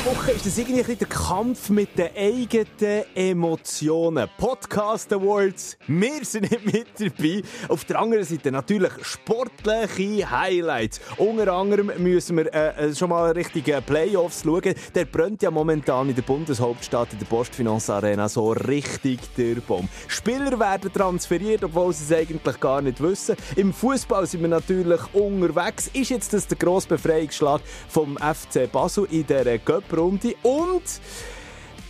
Dieser Woche ist das irgendwie der Kampf mit den eigenen Emotionen. Podcast Awards, wir sind nicht mit dabei. Auf der anderen Seite natürlich sportliche Highlights. Unter anderem müssen wir äh, schon mal richtige Playoffs schauen. Der brennt ja momentan in der Bundeshauptstadt in der Postfinance Arena so richtig der Baum. Spieler werden transferiert, obwohl sie es eigentlich gar nicht wissen. Im Fußball sind wir natürlich unterwegs. Ist jetzt das der grosse Befreiungsschlag vom FC Basel in dieser Göpprunde und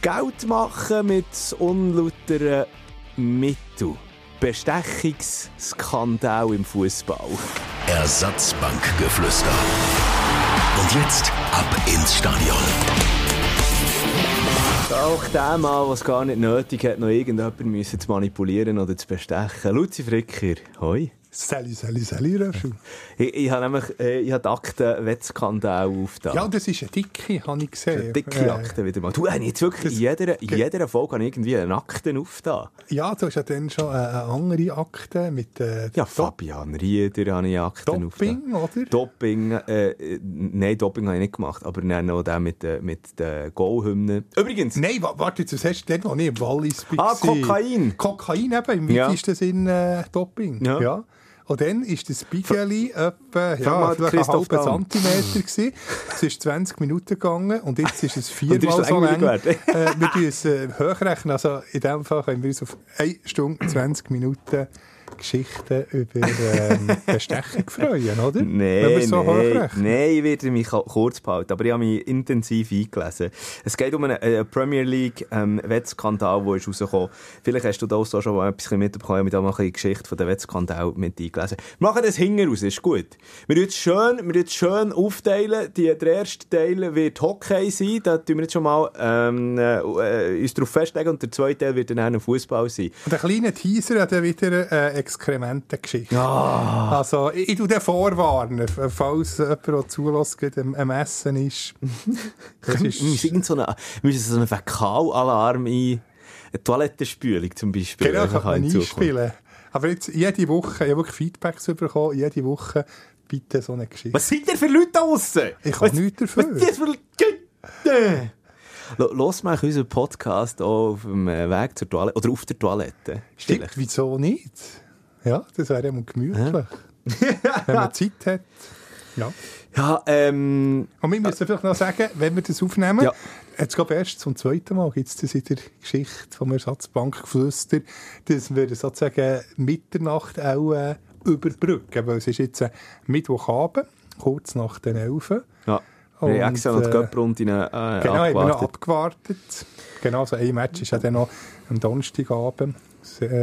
Geld machen mit unlauteren Mitteln. Bestechungsskandal im Fußball. Ersatzbankgeflüster. Und jetzt ab ins Stadion. Auch der Mann, der es gar nicht nötig hat, noch irgendjemanden zu manipulieren oder zu bestechen. Luzi Fricker, hoi. Sally, Sally, Sally, Röschel. Ich, ich habe nämlich äh, ich habe die Akte Wettskandal aufgetan. Ja, das ist eine dicke, habe ich gesehen. Eine dicke Akte wieder mal. Du, hast jetzt wirklich in jeder, in jeder Folge habe ich irgendwie eine Akte aufgetan. Ja, du hast ja dann schon eine andere Akte mit... Äh, ja, Fabian Rieder habe ich Akten Dopping, oder? Dopping, äh, nein, Dopping habe ich nicht gemacht, aber dann noch der mit, äh, mit den Go-Hymnen. Übrigens... Nein, warte, das hast du den, wo ich im Wallis. Ah, Kokain. Kokain eben, im ja. weitesten Sinn äh, Doping. Ja. ja. Und dann war das Bigeli etwa ja, vielleicht einen halben Zentimeter. Gewesen. Es ist 20 Minuten gegangen und jetzt ist es viermal so lang. äh, wir tun es äh, hochrechnen. Also in dem Fall können wir uns auf 1 Stunde 20 Minuten Geschichten über ähm, Bestechung freuen, oder? Nein, so nein, nein, ich werde mich kurz behalten, aber ich habe mich intensiv eingelesen. Es geht um einen, einen Premier League ähm, Wettskandal, der ist rausgekommen. Vielleicht hast du da auch schon mal etwas mitbekommen, ich habe mal eine Geschichte von dem Wettskandal mit eingelesen. Wir machen das hinten raus, ist gut. Wir jetzt schön, wir jetzt schön aufteilen. Die, der erste Teil wird Hockey sein, da tun wir jetzt schon mal ähm, äh, uns darauf festlegen und der zweite Teil wird dann ein Fußball sein. Und ein kleiner Teaser hat dann wieder äh, Exkrementengeschichte. Ja. Also, ich, ich tue den vorwarnen, falls jemand, der zulässt, am, am Essen ist. Das ist müssen so einen, so einen Fäkalalarm ein, eine Toilettenspülung zum Beispiel. Genau, kann man einspielen. Aber jetzt jede Woche, ich habe wirklich Feedbacks bekommen, jede Woche bitte so eine Geschichte. Was sind denn für Leute da draussen? Ich kann nichts dafür. Was sind für Leute? Los mal unseren Podcast auch auf dem Weg zur Toilette oder auf der Toilette. Stimmt, wieso nicht? Ja, das wäre immer gemütlich. Ja. wenn man Zeit hat. Ja. Ja, ähm... Und wir müssen vielleicht noch sagen, wenn wir das aufnehmen, ja. jetzt glaube erst zum zweiten Mal gibt es das in der Geschichte vom Ersatzbankgeflüster, dass wir sozusagen Mitternacht auch äh, überbrücken, weil es ist jetzt äh, Mittwochabend, kurz nach den Elfen. Ja. Wir haben extra noch die Göpprunde äh, Genau, haben wir noch abgewartet. Genau, so ein Match ist ja dann noch am Donnerstagabend.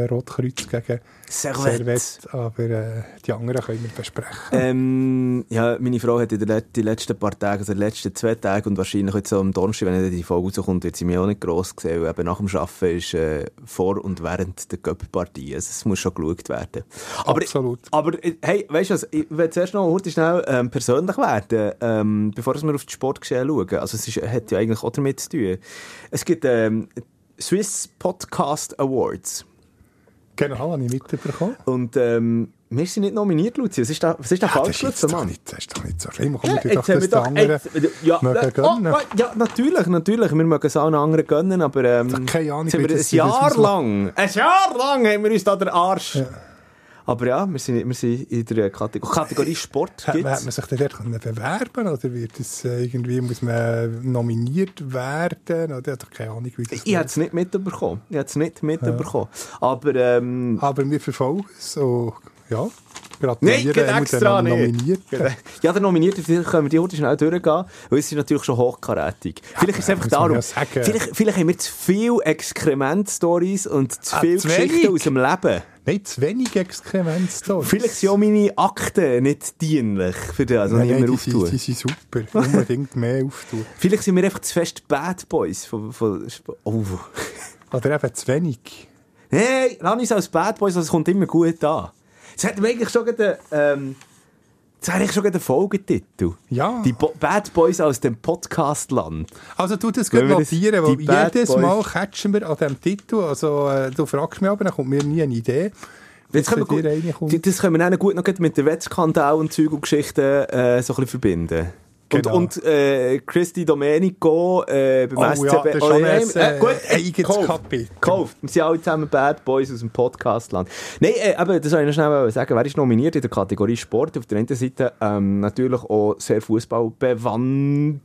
Rotkreuz gegen Servette. Servette aber äh, die anderen können wir besprechen. Ähm, ja, meine Frau hat in den die letzten paar Tagen, also die letzten zwei Tage und wahrscheinlich jetzt am Donnerstag, wenn die Folge rauskommt, wird sie mich auch nicht gross gesehen, weil eben nach dem Arbeiten ist äh, vor und während der Göpp-Partie. Also es muss schon geschaut werden. Aber, Absolut. Aber äh, hey, weißt du was, ich will zuerst noch heute schnell ähm, persönlich werden, ähm, bevor wir auf das Sportgeschehen schauen. Also es ist, hat ja eigentlich auch damit zu tun. Es gibt ähm, Swiss Podcast Awards. Genau, habe ich mitbekommen. Und ähm, wir sind nicht nominiert, Luzi. Was ist da, was ist da ja, falsch das ist, Mann? Nicht, das ist doch nicht so schlimm. Komm, ja, wir doch das doch, anderen jetzt, ja, mögen gönnen. Oh, ja, natürlich, natürlich. Wir mögen es auch einen anderen gönnen, aber ähm, keine Ahnung, wir ein Jahr lang, ein Jahr lang haben wir uns da den Arsch... Ja. Aber ja, wir sind, wir sind in der Kategorie, Kategorie Sport. Hat, hat man sich dort bewerben oder wird es irgendwie, muss man nominiert werden? Oder habe keine Ahnung, wie das Ich habe es nicht mitbekommen. Ich habe es nicht mitbekommen. Ja. Aber, ähm, Aber wir verfolgen es so, ja. Nein, geht extra nicht. Ja, der Nominierte, vielleicht können wir die heute schnell durchgehen, weil es ist natürlich schon hochkarätig. Ja, vielleicht ist es einfach darum, vielleicht, vielleicht haben wir zu viele Exkrement-Stories und zu ah, viele Geschichten aus dem Leben. Nein, zu wenig Exkrement-Stories. Vielleicht sind auch meine Akten nicht dienlich für das, also nein, nicht mehr auftun. Die, sind super, unbedingt mehr auftun. Vielleicht sind wir einfach zu fest Bad Boys. Von, von, oh. Oder eben zu wenig. Nein, lass uns als Bad Boys, das kommt immer gut an. Es hat mir eigentlich schon gerade, ähm, Das wäre eigentlich schon der Folgetitel. Ja. Die Bo Bad Boys aus dem Podcastland. Also du das gut notieren, weil jedes Mal catchen wir an diesem Titel. Also äh, du fragst mich aber, dann kommt mir nie eine Idee. Jetzt können wir gut, das können wir dann gut noch mit dem Wettskandal und Zeug und Geschichten äh, so ein bisschen verbinden. Genau. Und, und äh, Christy Domenico äh, beim oh, SCB. Ja, das ist schon ein äh, gut, eigenes Kapitel. Kauft. Wir sind alle zusammen Bad Boys aus dem Podcastland. Nein, äh, aber das soll ich noch schnell sagen. Wer ist nominiert in der Kategorie Sport? Auf der einen Seite ähm, natürlich auch sehr Fußball bewandt.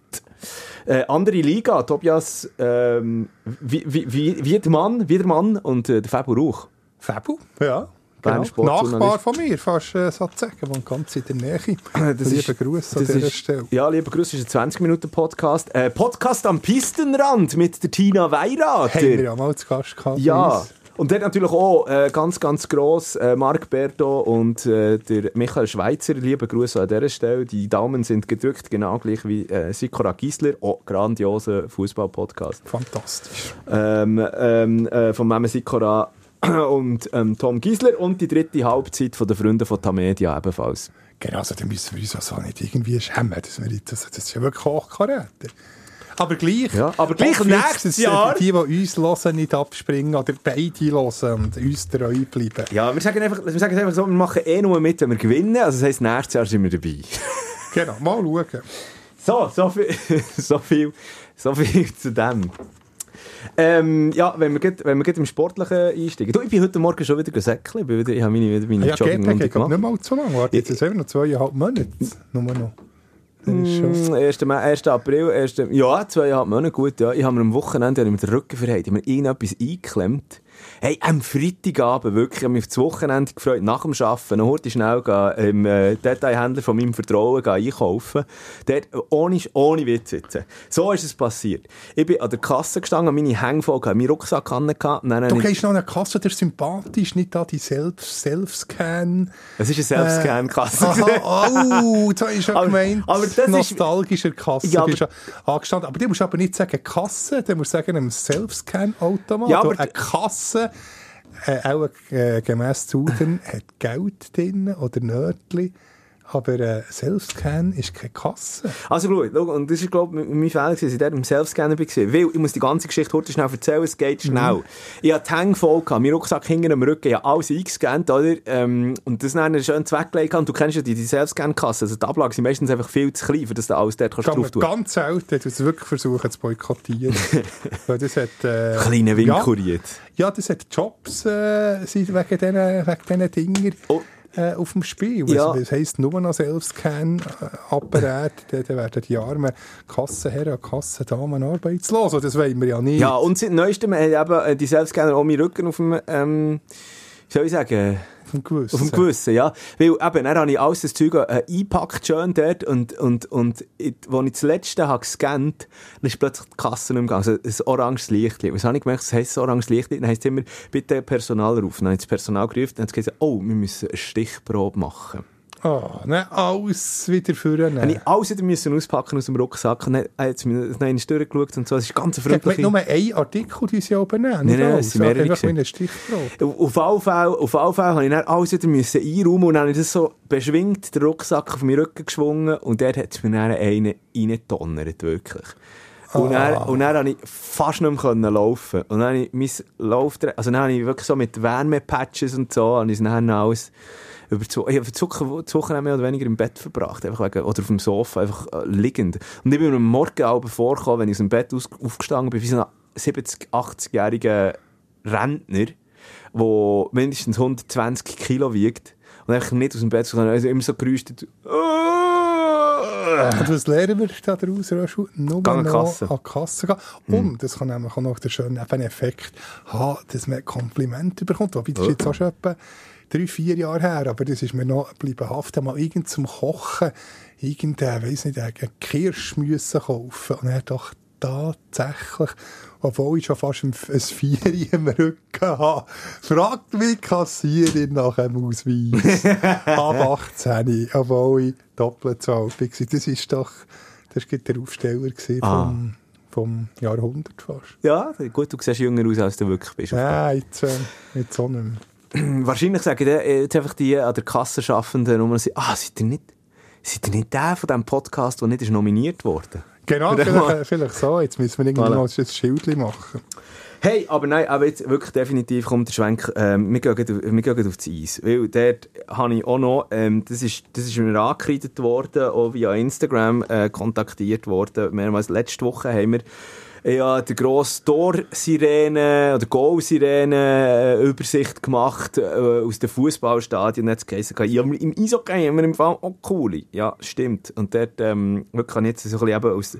Äh, andere Liga, Tobias ähm, wie, wie, wie, Wiedemann, Wiedemann und äh, der Fabu Rauch. Fabu, ja. Genau. Nachbar von mir, fast äh, sozusagen, wohnt ganz in der Nähe. Das liebe Grüße an dieser ist, Stelle. Ja, liebe Grüße, ist ein 20-Minuten-Podcast. Äh, Podcast am Pistenrand mit der Tina Weirater. Haben wir ja mal zu Gast gehabt. Ja. Und dort natürlich auch äh, ganz, ganz gross äh, Marc Berto und äh, der Michael Schweizer. Liebe Grüße an dieser Stelle. Die Daumen sind gedrückt, genau gleich wie äh, Sikora Giesler. Oh, grandioser Fußball-Podcast. Fantastisch. Ähm, ähm, äh, von Meme Sikora und ähm, Tom Giesler und die dritte Halbzeit von den Freunden von Tamedia ebenfalls. Genau, also da müssen wir uns also nicht irgendwie schämen. Das, das, das ist ja wirklich Hochkaräter. Aber gleich, ja, aber gleich nächstes Jahr... Die, die uns hören, nicht abspringen oder beide hören und uns treu bleiben. Ja, wir sagen, einfach, wir sagen einfach so, wir machen eh nur mit, wenn wir gewinnen. Also das heisst, nächstes Jahr sind wir dabei. genau, mal schauen. So, so viel, so viel, so viel zu dem. Ähm, ja, wenn wir, grad, wenn wir im Sportlichen einsteigen. Du, ich bin heute Morgen schon wieder gesäckelt. Ich, ich habe meine, meine ja, Jogging geht, geht, geht nicht mal zu lange. Warte, jetzt ist es noch zweieinhalb Monate. Nur noch. 1. 1. April, 1. ja, zweieinhalb Monate, gut, ja. Ich habe mir am Wochenende mit dem Rücken verheilt, ich habe mir irgendetwas eingeklemmt. Hey, am Freitagabend wirklich, ich habe mich auf das Wochenende gefreut, nach dem Arbeiten, noch heute schnell gehen, im äh, Detailhändler von meinem Vertrauen gehen, einkaufen. Dort, ohne, ohne Witz jetzt. So ist es passiert. Ich bin an der Kasse gestanden, meine Hänge voll gehabt, meinen Rucksack an. Du gehst noch an eine Kasse, der ist sympathisch, nicht da die Self-Scan. Es ist eine Self-Scan-Kasse. Äh, oh, das ist ja gemeint. Aber das nostalgischer Kasse. Ja, aber, angestanden. Aber du musst aber nicht sagen Kasse, du musst sagen einem Self-Scan-Automat. Ja, aber eine Kasse äh, auch äh, gemäss Zuden hat Geld drin oder Nötchen. Aber äh, Selfscan ist keine Kasse. Also schau, und das ist glaube ich mein Fehler, dass ich dort im Selfscanner war. Weil ich muss die ganze Geschichte heute schnell erzählen, es geht schnell. Mhm. Ich hatte die Hänge voll, gehabt, mein Rucksack hinten am Rücken, ich habe alles eingescannt, oder? Ähm, und das dann schön weggelegt und du kennst ja die, die Selfscan-Kasse, also die Ablagen sind meistens einfach viel zu klein, für dass du alles dort kannst drauf tun. ganz selten, du es wirklich versuchen zu boykottieren. Weil das hat... Äh, Kleine Winkuriert. Ja, ja, das hat Jobs äh, wegen diesen wegen Dingen. Oh äh, auf dem Spiel. Ja. Also, das heisst, nur noch Selbstscan-Apparat, dann werden die armen Kassenherren und Kassendamen arbeitslos. Das wollen wir ja nicht. Ja, und seit neuestem haben eben äh, die Selbstscanner auch meinen Rücken auf dem, ähm, soll ich sagen, dem Gewissen. Auf dem Gewissen, ja. Weil eben, dann habe ich alles das Zeug äh, eingepackt schön dort und, und, und als ich das letzte habe gescannt, dann ist plötzlich die Kasse mehr gegangen. Also ein oranges Licht. Was habe ich gemerkt? Es heisst oranges Licht. Dann heisst es immer, bitte Personal rufen. Dann habe ich das Personal gerufen und dann hat gesagt, oh, wir müssen eine Stichprobe machen. Oh, ne, alles wieder führen. Habe ich alles wieder müssen auspacken aus dem Rucksack dann hat mir noch einmal durchgeschaut und so. Es ist ganz freundlich. Ich nur einen Artikel, den sie oben nehmen. Nein, nein, es sind mehrere. Einfach eine Stichprobe. Auf alle Fälle, auf alle Fälle habe ich dann alles wieder müssen einräumen und dann habe ich das so beschwingt, den Rucksack auf meinen Rücken geschwungen und dort hat es mir dann einen reingedonnert, wirklich. Und, ah. dann, und dann konnte ich fast nicht mehr laufen. Und dann habe ich mein Lauf, also dann habe ich wirklich so mit Wärmepatches und so, und ich dann alles über die, ich habe die Woche mehr oder weniger im Bett verbracht, einfach wegen, oder auf dem Sofa, einfach äh, liegend. Und ich bin mir am Morgen auch vorgekommen, wenn ich aus dem Bett aus, aufgestanden bin, wie so ein 70-, 80-jähriger Rentner, der mindestens 120 Kilo wiegt und einfach nicht aus dem Bett sondern also immer so gerüstet. Und was lernen wir da daraus, Röschel? Nur an Kasse. an Kasse gehen. Mhm. Und das kann nämlich auch noch der schöne Effekt haben, dass man Komplimente bekommt. Wobei das ist jetzt auch schon etwa drei, vier Jahre her, aber das ist mir noch geblieben haften, mal irgend zum Kochen, irgendein, weiss nicht, einen Kirsch müssen kaufen. Und er hat doch tatsächlich, obwohl ich schon fast ein, Vieri im Rücken habe, fragt mich Kassierin nach einem Ausweis. Ab 18, obwohl ich doppelt so alt war. Das ist doch, das war der Aufsteller vom, ah. vom Jahrhundert fast. Ja, gut, du siehst jünger aus, als du wirklich bist. Ja, jetzt, äh, jetzt auch nicht mehr. wahrscheinlich sagen die, jetzt einfach die an der Kasse schaffenden Nummer, ah, seid ihr nicht, seid ihr nicht der von diesem Podcast, der nicht ist nominiert wurde? Genau, vielleicht, vielleicht, so. Jetzt müssen wir irgendwie voilà. noch ein Schild machen. Hey, aber nein, aber jetzt wirklich definitiv kommt der Schwenk, ähm, wir, gehen, wir gehen auf das Eis. Weil dort habe ich auch noch, ähm, das, ist, das ist mir angekreidet worden, auch via Instagram äh, kontaktiert worden. Mehrmals letzte Woche haben wir ja, die grosse Tor-Sirene oder Goal-Sirene äh, Übersicht gemacht äh, aus dem Fußballstadion. Jetzt geheißen, ja, im Eishockey haben wir im Fall auch coole. Ja, stimmt. Und dort, ähm, wirklich ich jetzt so ein bisschen eben aus,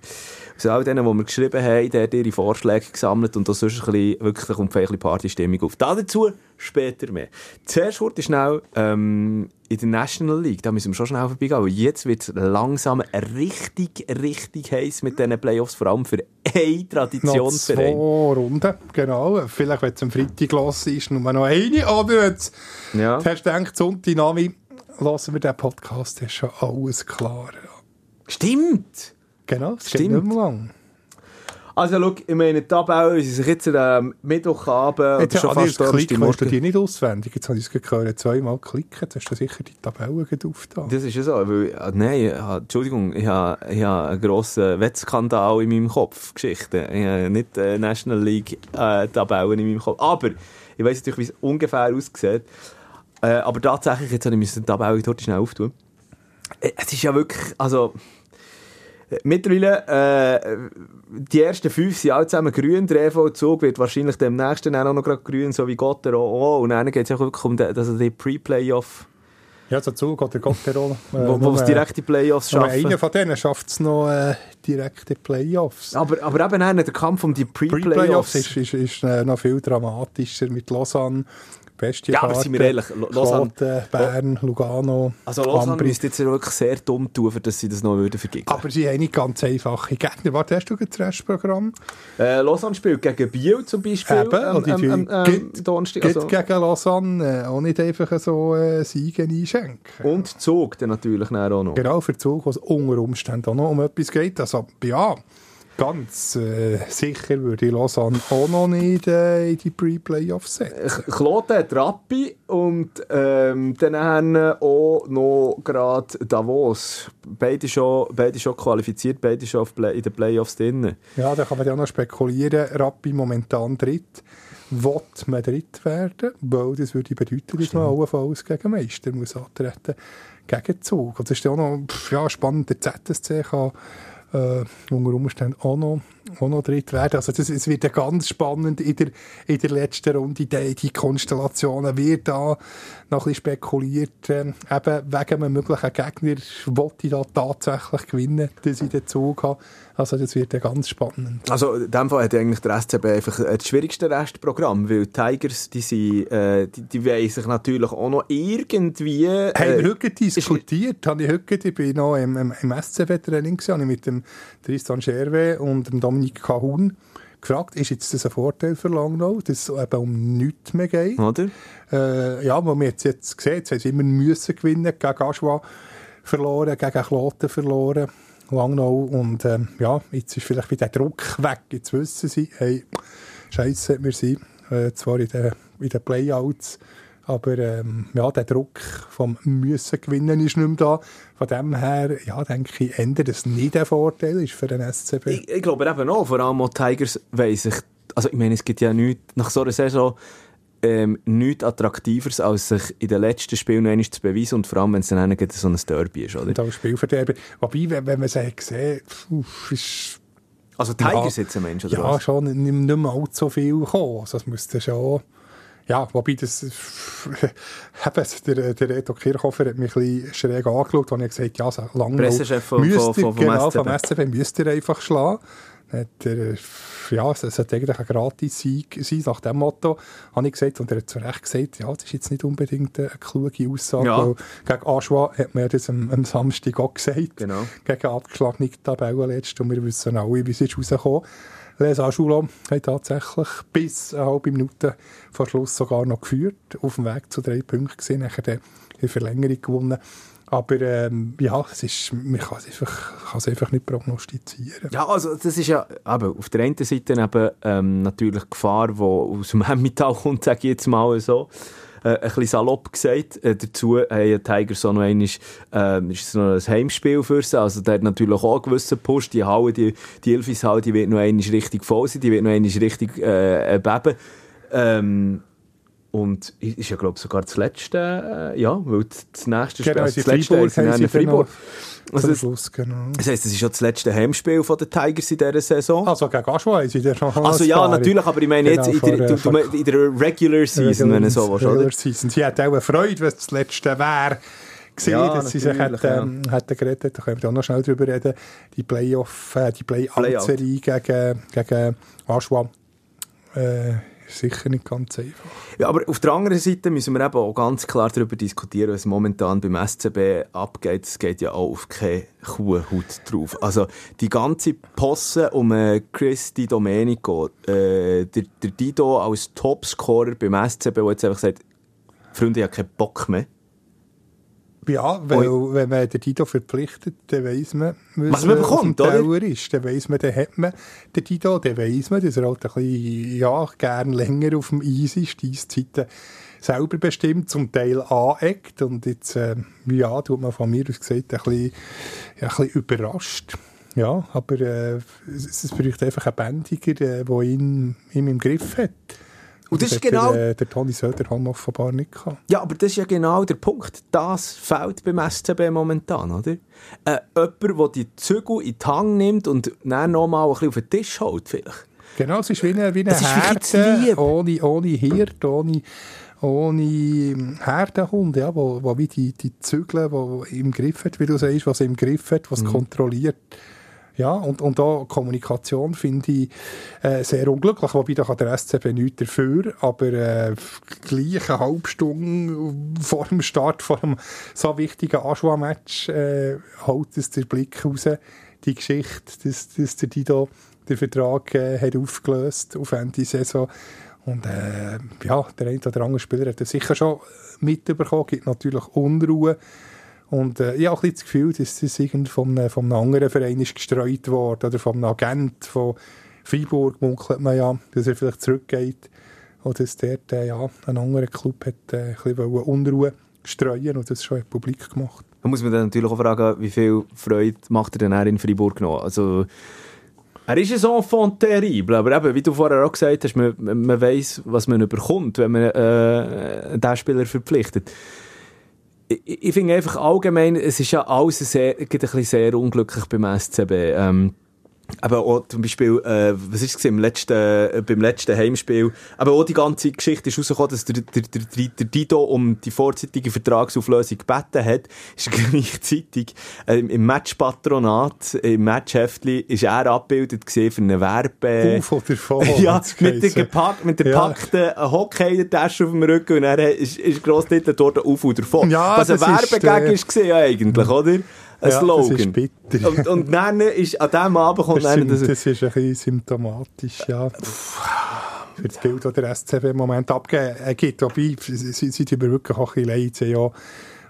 aus all denen, die wir geschrieben haben, dort ihre Vorschläge gesammelt und da sonst ein bisschen, wirklich kommt ein bisschen Partystimmung auf. Da dazu später mehr. Zuerst wurde schnell, ähm, in der National League, da müssen wir schon schnell vorbeigehen, aber jetzt wird es langsam richtig, richtig heiß mit diesen Playoffs, vor allem für eine Traditionsverein. Noch zwei Runden, genau. Vielleicht, wenn es am Freitag los ist, nur noch eine, aber jetzt ja. hast du gedacht, Sonntag, Nami, lassen wir den Podcast, ist schon alles klar. Stimmt! Genau, es Stimmt. geht nicht mehr lang. Also, schau, ich meine, die Tabelle, sie sich jetzt am Mittwochabend jetzt schon fast Donnerstag Morgen... du die nicht auswendig? Jetzt habe ich es gehört, zweimal klicken, jetzt hast du sicher die Tabelle aufgetan. Das ist ja so, weil, äh, nein, Entschuldigung, ich habe, ich habe einen grossen Wettskandal in meinem Kopf, Geschichte. Ich habe nicht äh, National League äh, Tabellen in meinem Kopf. Aber, ich weiss natürlich, wie es ungefähr aussieht. Äh, aber tatsächlich, jetzt habe ich die Tabelle dort schnell auftun. Es ist ja wirklich, also... Mittlerweile, äh, die ersten fünf sind alle zusammen grün. Der EV-Zug wird wahrscheinlich dem nächsten auch noch gerade grün, so wie Gottero auch. Und dann geht es auch wirklich um den, also die Pre-Playoff. Ja, der Zug oder Gottero. Äh, wo, wo es direkte Playoffs schaffen. Einer von denen schafft es noch äh, direkte Playoffs. Aber, aber eben der Kampf um die Pre-Playoffs. Pre-Playoffs ist, ist, ist äh, noch viel dramatischer mit Lausanne beste Ja, aber sind wir ehrlich, Lausanne... Kloten, Bern, Lugano, Also Lausanne müsste jetzt wirklich sehr dumm tun, dass sie das noch würden vergeben Aber sie haben nicht ganz einfache Gegner. Warte, hast du das Restprogramm? Äh, Lausanne spielt gegen Biel zum Beispiel. Eben, ähm, ähm, ähm, ähm, Donnerstag. Also. gegen Lausanne äh, auch nicht einfach so äh, Siege einschenken. Und Zug dann natürlich auch noch. Genau, für Zug, was unter Umständen auch noch um etwas geht. Also, ja... Ganz äh, sicher würde ich Lausanne auch noch nicht äh, in die Pre-Playoffs setzen. Kloten hat Rappi und ähm, dann haben auch noch gerade Davos. Beide schon, beide schon qualifiziert, beide schon in den Playoffs drin. Ja, da kann man ja noch spekulieren. Rappi momentan dritt. Wird man dritt werden? Weil das würde bedeuten, dass man allenfalls gegen Meister muss antreten gegen Zug. Das ist ja auch noch ja, spannend. Der ZSC kann äh, unter Umständen auch noch, auch noch dritt werden. Also das, es wird ja ganz spannend in der, in der letzten Runde, die, die Konstellationen. Wird da noch ein bisschen spekuliert, äh, eben wegen einem möglichen Gegner, wollte ich da tatsächlich gewinnen, dass ich den Zug habe. Also das wird ja ganz spannend. Also in dem Fall hat eigentlich der SCB einfach das schwierigste Restprogramm, weil die Tigers, die, sind, äh, die, die wollen sich natürlich auch noch irgendwie... Äh, haben wir heute diskutiert, habe ich heute, ich bin noch im, im, im SCB-Training mit dem Tristan Scherwe und dem Dominik Kahun gefragt, ist jetzt das ein Vorteil für Langnau, dass es eben um nichts mehr geht? Oder? Äh, ja, wo wir jetzt, jetzt gesehen jetzt haben sie immer müssen gewinnen, gegen Aschwa verloren, gegen Kloten verloren. Langnau. Und ähm, ja, jetzt ist vielleicht wieder der Druck weg. Jetzt wissen sie, hey, scheiße, wir sind äh, zwar in den, in den Playouts, aber ähm, ja, der Druck vom Müssen gewinnen ist nicht mehr da. Von dem her, ja, denke ich, ändert es nicht der Vorteil ist für den SCB. Ich, ich glaube eben auch, vor allem auch Tigers weiss ich, also ich meine, es gibt ja nichts, nach so einer Saison ähm, nichts Attraktiveres, als sich in den letzten Spielen noch zu beweisen und vor allem, wenn es dann geht, so ein Derby ist, oder? Auch Spielverderber. Wobei, wenn, wenn man es sieht, ist... Also Tigers ja, jetzt ein Mensch, oder Ja, was? schon, nicht, nicht mehr allzu viel kommen. Also es müsste schon... Ja, wobei das... eben, der, der Reto Kirchhofer hat mich ein bisschen schräg angeschaut, und er gesagt ja, so lange... Pressechef vom, vom, vom, genau, vom SCB müsst ihr einfach schlagen hat er, ja, es sollte eigentlich ein Gratis-Sieg sein, nach dem Motto, habe ich gesagt. Und er hat zu Recht gesagt, ja, das ist jetzt nicht unbedingt eine kluge Aussage, ja. gegen Aschwa hat man das am, am Samstag auch gesagt, genau. gegen abgeschlagene Tabellen letzt, und wir wissen alle, wie es ist rausgekommen. Les Aschula hat tatsächlich bis eine halbe Minute vor Schluss sogar noch geführt, auf dem Weg zu drei Punkten gesehen, nachher die Verlängerung gewonnen. Aber ähm, ja, es ist, man kann es, einfach, einfach nicht prognostizieren. Ja, also das ist ja aber auf der einen Seite eben, ähm, natürlich Gefahr, die aus dem Emmental kommt, sage ich jetzt mal so. äh, ein bisschen salopp gesagt. Äh, dazu haben die Tigers auch noch einmal, äh, ist noch ein Heimspiel für sie, also der hat natürlich auch einen gewissen Push. Die Halle, die, die Elfishalle, die wird noch einmal richtig voll sein, die wird noch einmal richtig äh, beben. Ähm, und ist ja, glaube ich, sogar das letzte, äh, ja, weil das nächste Spiel, genau, also das letzte Freiburg, sind in Freiburg. Also das, Schluss, genau. das heisst, es ist ja das letzte Heimspiel von den Tigers in dieser Saison. Also gegen ist wieder schon Also ja, natürlich, aber ich meine jetzt genau, in, der, vor, in der Regular Season, Regular, wenn du so willst, oder? Season. Sie hat auch eine Freude, wenn es das letzte wäre gesehen, ja, dass sie sich hätten, ja. ähm, hätten gerettet. Da können wir auch noch schnell drüber reden. Die Playoff, äh, die Play-Out-Serie Play gegen, gegen Aschua. Äh, sicher nicht ganz einfach. Ja, aber auf der anderen Seite müssen wir eben auch ganz klar darüber diskutieren, was momentan beim SCB abgeht. Es geht ja auch auf keine Kuhhaut drauf. Also die ganze Posse um äh, Chris Di Domenico, äh, der, der Dido als Topscorer beim SCB, der jetzt einfach sagt, Freunde, ich habe keinen Bock mehr. Ja, weil, Oi. wenn man den Dido verpflichtet, dann weiss man, was man bekommt, oder? Ist. Dann weiss man, dann hat man den Dido, dann weiss man, dass er halt ein bisschen, ja, gern länger auf dem Eis ist, die Zeiten selber bestimmt, zum Teil aneckt und jetzt, äh, ja, tut man von mir aus gesagt, ein bisschen, ja, ein bisschen überrascht. Ja, aber äh, es, es braucht einfach einen Bändiger, der äh, ihn, ihn im Griff hat. Und das, das ist genau... Der, der Toni Söderholm offenbar nicht gehabt. Ja, aber das ist ja genau der Punkt. Das fehlt beim SCB momentan, oder? Äh, jemand, der die Zügel in die Hand nimmt und dann nochmal ein bisschen auf den Tisch holt, vielleicht. Genau, es ist wie eine, wie eine Herde, ohne, ohne Hirt, ohne ohne Herdenhund, ja, wo, wo wie die, die Zügel, wo im Griff hat, wie du sagst, was im Griff hat, was mhm. kontrolliert. Ja, und, und da Kommunikation finde ich äh, sehr unglücklich, wobei da kann der SCB nichts dafür, aber äh, gleich eine halbe Stunde vor dem Start vor einem so wichtigen Aschua-Match äh, holt es der Blick raus, die Geschichte, dass, dass der Dido den Vertrag äh, hat aufgelöst auf Ende Saison. Und äh, ja, der eine oder andere Spieler hat das sicher schon mitbekommen, gibt natürlich Unruhe und äh, ich habe auch das Gefühl, dass das irgend von, von einem anderen Verein ist gestreut worden oder von einem Agent von Freiburg munkelt man ja, dass er vielleicht zurückgeht oder dass dort äh, ja, ein anderer Club hat äh, ein bisschen Unruhe streuen und das schon publik gemacht. Da muss man dann natürlich auch fragen, wie viel Freude macht er denn in Freiburg noch? Also er ist ein Enfant terrible, aber eben, wie du vorher auch gesagt hast, man, man weiss, was man überkommt, wenn man äh, diesen Spieler verpflichtet ich, finde einfach allgemein, es ist ja alles sehr, ein bisschen sehr unglücklich beim SCB. Ähm, aber auch zum Beispiel, äh, was ist es im letzten, äh, beim letzten Heimspiel, aber auch die ganze Geschichte ist rausgekommen, dass der, der, der, der Dido um die vorzeitige Vertragsauflösung gebeten hat, ist gleichzeitig äh, im Matchpatronat, im Matchheftli, ist er abgebildet gesehen für eine Werbe... Auf oder vor. ja, mit der, gepack, mit der ja. packten Hockey-Tasche auf dem Rücken und er ist, ist gross dort auf oder vor. Ja, Was ein Werbegag ist, äh... eigentlich, oder? Ein ja, Slogan. Das ist bitter. Und, und dann ist, an diesem Abend kommt das, dann... Das, das ist ein bisschen symptomatisch, ja. Für das Bild, das der SCB im Moment abgibt. Wobei, sie sind wirklich auch ein bisschen leid. Ja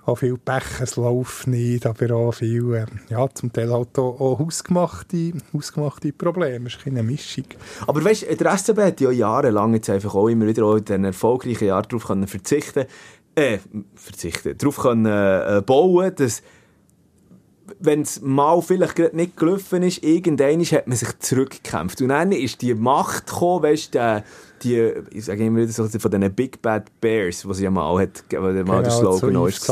auch viel Pech, es läuft nicht, aber auch viel, äh, ja, zum Teil halt auch, auch hausgemachte, hausgemachte Probleme. Das ist eine Mischung. Aber weißt du, der SCB hat ja jahrelang jetzt einfach auch immer wieder auch in den erfolgreichen Jahren darauf können verzichten äh, verzichten, darauf können äh, bauen, dass wenn es mal vielleicht gerade nicht gelaufen ist, irgendwann hat man sich zurückgekämpft. Und dann ist die Macht gekommen, weißt du, die, ich sage immer wieder so, von diesen Big Bad Bears, sie ja mal hat, mal genau, der Slogan so ist.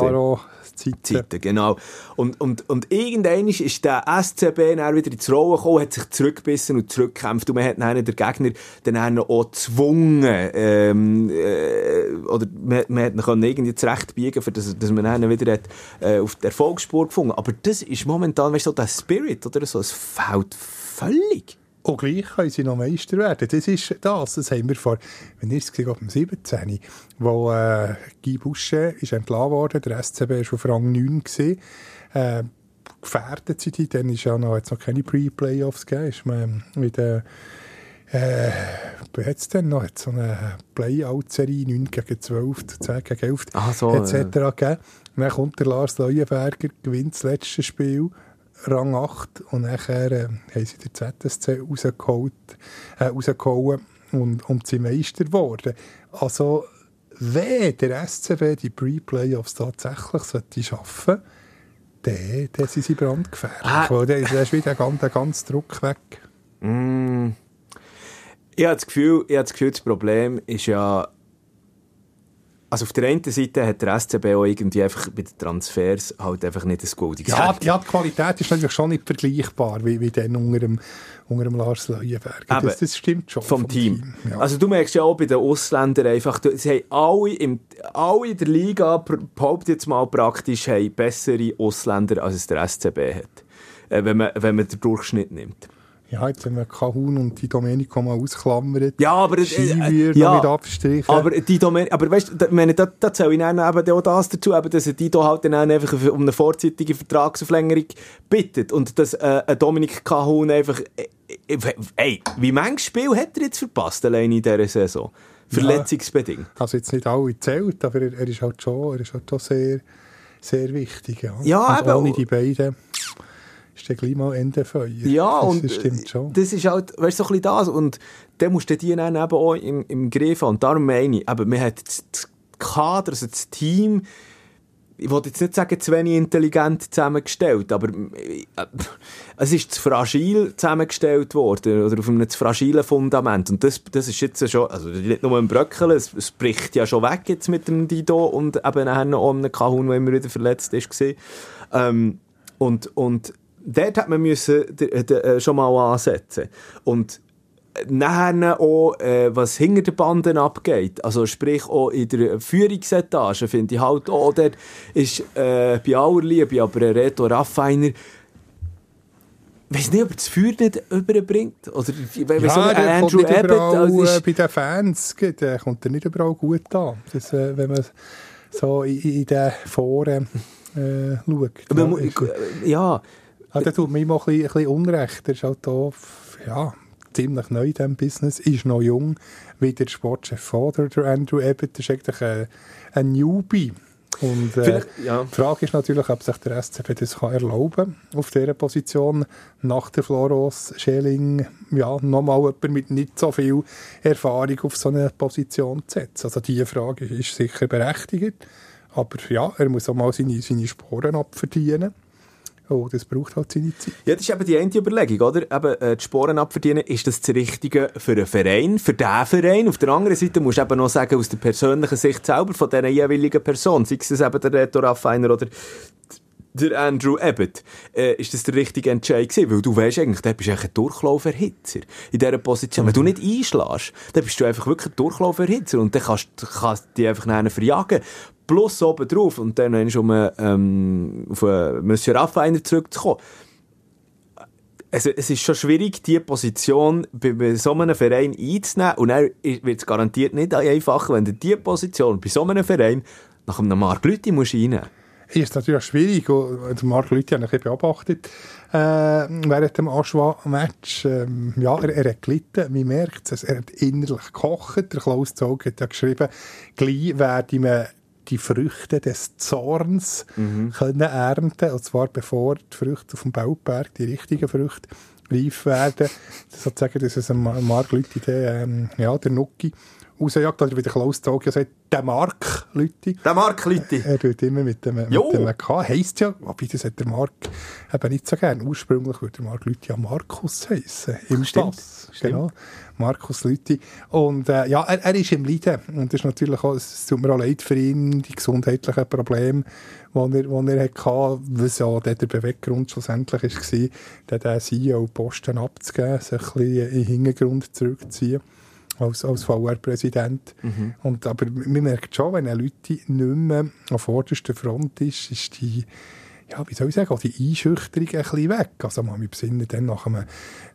Zeiten. Zeiten. genau. Und, und, und irgendwann ist der SCB dann wieder ins Rollen gekommen, hat sich zurückgebissen und zurückgekämpft und man hat dann den Gegner dann auch gezwungen, ähm, äh, oder man, man hat ihn irgendwie zurechtbiegen, für das, dass man dann wieder hat, äh, auf die Erfolgsspur gefunden. Aber das ist momentan, weißt du, so der Spirit, oder so, es fehlt völlig. Und gleich können sie noch Meister werden. Das ist das. Das haben wir vor, wenn ich es gesehen habe, 17, wo äh, Guy Boucher ist entlassen worden. Der SCB war auf Rang 9 gesehen. Äh, gefährdet sind die. Dann ist ja noch, jetzt noch keine Pre-Playoffs gegeben. Ist man mit der äh, wie hat es denn noch? Hat so eine Playout-Serie 9 gegen 12, 10 gegen 11 Ach so, etc. Ja. gegeben. Dann kommt der Lars Leuenberger, gewinnt das letzte Spiel Rang 8 und nachher äh, haben sie den ZSC rausgeholt, äh, rausgehauen und, und sind Meister geworden. Also wenn der SCB die Pre-Playoffs tatsächlich sollte schaffen dann, dann sind sie brandgefährlich. Ah. Weil dann ist wieder der ganze Druck weg. Mm. Ich habe das Gefühl, ich habe das Gefühl, das Problem ist ja, also auf der einen Seite hat der SCB auch irgendwie einfach bei den Transfers halt einfach nicht das Gute ja, ja, die Qualität ist natürlich schon nicht vergleichbar wie, wie dann unter dem, unter dem Lars Leuenberger. Das, das, stimmt schon. Vom, vom Team. Team ja. Also du merkst ja auch bei den Ausländern einfach, sie haben alle, im, alle in der Liga, behauptet jetzt mal praktisch, haben bessere Ausländer, als es der SCB hat. Äh, wenn, man, wenn man den Durchschnitt nimmt. Ja, jetzt haben wir Kahun und die Domenico mal ausklammert. Ja, aber... Äh, Skiwür ja, mit Abstrichen. Aber die Domenico... Aber weißt du, meine, da, da zähle ich dann eben auch das dazu, eben, dass die da halt dann einfach um eine vorzeitige Vertragsauflängerung bittet. Und dass äh, ein Dominik Kahun einfach... Äh, äh, ey, wie manches Spiel hat er jetzt verpasst, allein in dieser Saison? Verletzungsbedingt. Ja, also jetzt nicht alle zählt, aber er, er, ist halt schon, er ist halt schon sehr, sehr wichtig. Ja, ja und ohne die beiden ist dann gleich mal Ende Feuer. Ja, das, und das stimmt schon. Das ist halt, weißt du, so ein bisschen das. Und dann musst du die dann eben auch im, im Griff haben. Und darum meine ich, eben, man hat das Kader, also das Team, ich wollte jetzt nicht sagen, zu wenig intelligent zusammengestellt, aber äh, es ist zu fragil zusammengestellt worden oder auf einem zu fragilen Fundament. Und das, das ist jetzt schon, also nicht nur ein Bröckeln, es, es bricht ja schon weg jetzt mit dem Dido und eben nachher noch einem Kahun, der immer wieder verletzt ist. Ähm, und, und dort hat man müssen äh, schon mal ansetzen. Und nachher auch, äh, was hinter den Banden abgeht, also sprich auch in der Führungsetage, finde ich halt auch, dort ist äh, bei aller Liebe, aber ein Reto ich weiß nicht, ob er das Feuer nicht überbringt. Oder ja, so der Andrew kommt Abbott. Also ist... Bei den Fans der kommt er nicht überall gut an. Das, äh, wenn man so in, in den Foren äh, schaut. Ja, ja, ja, der tut mir immer ein bisschen, ein bisschen Unrecht. Er ist halt da, ja, ziemlich neu in diesem Business, ist noch jung, wie der Sportchef Vater, der Andrew Abbott, ist eigentlich ein, ein Newbie. Und äh, ja. die Frage ist natürlich, ob sich der SCB das kann erlauben auf dieser Position nach der Floros Schelling ja, nochmal jemand mit nicht so viel Erfahrung auf so eine Position zu setzen. Also diese Frage ist sicher berechtigt, aber ja, er muss auch mal seine, seine Sporen abverdienen. Oh, das braucht halt seine Zeit. Ja, das ist eben die eine Überlegung, oder? Eben, äh, die Sporen abverdienen, ist das das Richtige für einen Verein, für diesen Verein? Auf der anderen Seite musst du eben noch sagen, aus der persönlichen Sicht selber von dieser jeweiligen Person, sei es eben der Reto Raffiner oder der Andrew Abbott, äh, ist das der richtige Entscheid gewesen? Weil du weißt eigentlich, da bist ein Durchlauferhitzer in dieser Position. Wenn du nicht einschlägst, dann bist du einfach wirklich ein Durchlauferhitzer und dann kannst du die einfach nachher verjagen. Plus oben drauf, und dann ist um ähm, auf äh, Monsieur Raffiner zurückzukommen. Also, es ist schon schwierig, diese Position bei, so einem Verein einzunehmen. Und dann wird es garantiert nicht einfacher, wenn du diese Position bei so einem Verein nach einem Mark Leute musst reinnehmen ist natürlich schwierig. Und Mark Leute habe ich beobachtet äh, während dem Aschwa-Match. Ähm, ja, er, er hat gelitten, man merkt es. Er hat innerlich gekocht. Der Klaus Zog hat ja geschrieben, gleich werde man die Früchte des Zorns mhm. können ernten, und zwar bevor die Früchte auf dem Bauberg, die richtigen Früchte, reif werden. Sozusagen, dass es ein Mark Leute, der, ähm, ja, der Nuki, rausjagt, oder wie der Klaus Tag sagt, der Mark Lütti. Der Mark Lütti. Er tut immer mit dem, mit dem K. Heisst ja, wobei das hat der Mark eben nicht so gern. Ursprünglich würde der Mark Lütti ja Markus heissen. Im Stimmt. Pass. Genau. Markus Lütti. Und äh, ja, er, er ist im Leiden. Und das ist natürlich auch, es tut mir auch leid für ihn, die gesundheitlichen Probleme, die er, die er hatte, was ja der Beweggrund schlussendlich war, den CEO-Posten abzugeben, sich ein bisschen in den Hintergrund zurückzuziehen als, als VR-Präsident. Mhm. aber man merkt schon, wenn eine Leute nicht mehr an vorderster Front ist, ist die, ja, wie soll ich sagen, auch die Einschüchterung ein bisschen weg. Also man Besinnen dann nach, einem,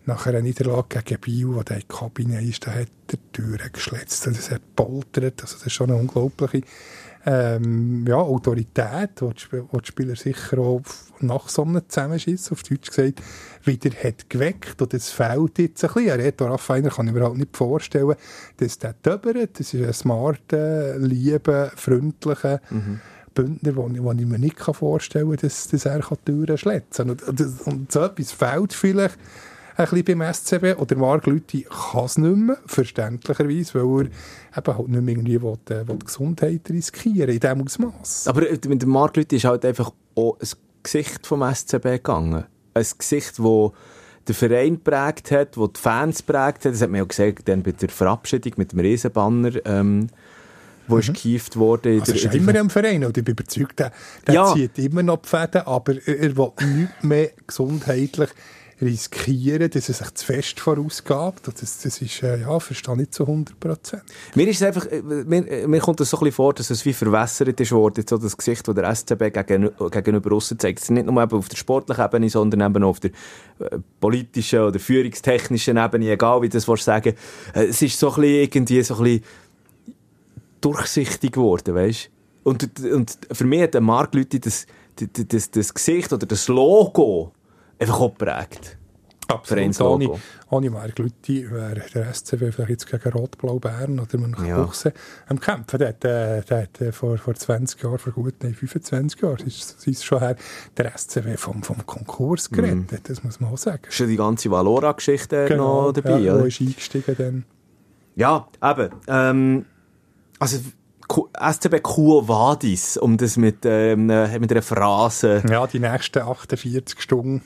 nach einer Niederlage gegen Biel, wo der in der Kabine ist, da hat der Türen geschletzt und es hat poltert. Also das ist schon eine unglaubliche ähm, ja, Autorität, die die Spieler sicher auch nach so einem Zusammenschiss, auf Deutsch gesagt, wieder hat geweckt. Und das fehlt jetzt ein bisschen. Reto Raffiner kann ich mir halt nicht vorstellen, dass der töbert. Das ist ein smarter, lieber, freundlicher mhm. Bündner, wo, wo ich mir nicht vorstellen kann, dass, dass er Türen schletzen kann. Und, und, und so etwas fehlt vielleicht ein bisschen beim SCB. Oder Marc Lüthi kann es nicht mehr, verständlicherweise, weil er eben halt nicht mehr irgendwie will, äh, will die Gesundheit riskieren in diesem Ausmaß. Aber äh, mit dem Marc Lüthi ist halt einfach auch ein Gesicht vom SCB gegangen. Ein Gesicht, das den Verein prägt hat, das die Fans prägt hat. Das hat man ja gesehen dann bei der Verabschiedung mit dem Riesenbanner. Ähm, wo mhm. ist gekieft worden. Also ist immer im Verein, und ich bin überzeugt, der, der ja. zieht immer noch die Fäden, aber er will nicht mehr gesundheitlich riskieren, dass er sich zu fest vorausgabt. Das, das ist, äh, ja, verstehe ich zu 100 Prozent. Mir ist es einfach, äh, mir, äh, mir kommt es so ein bisschen vor, dass es wie verwässert ist worden, so das Gesicht, das der SCB gegen, gegenüber aussen zeigt. Es ist nicht nur eben auf der sportlichen Ebene, sondern eben auch auf der äh, politischen oder führungstechnischen Ebene, egal wie das sagen Es ist so ein bisschen irgendwie so ein bisschen durchsichtig geworden, weißt und, und für mich hat der Markt Leute das, das, das, das Gesicht oder das Logo einfach auch geprägt. Absolut. Ohne, ohne Marc Lütti wäre der SCW vielleicht jetzt gegen Rot-Blau Bern oder man nach ja. am Kämpfen. Der äh, der hat äh, vor, vor 20 Jahren, vor gut nein, 25 Jahren, ist, ist schon her, der SCW vom, vom Konkurs mhm. gerettet, mm. das muss man auch sagen. Ist ja die ganze Valora-Geschichte genau, noch dabei, ja, oder? ist eingestiegen dann. Ja, eben. Ähm, also SCB Quo Vadis, um das mit, ähm, mit einer Phrase... Ja, die nächsten 48 Stunden.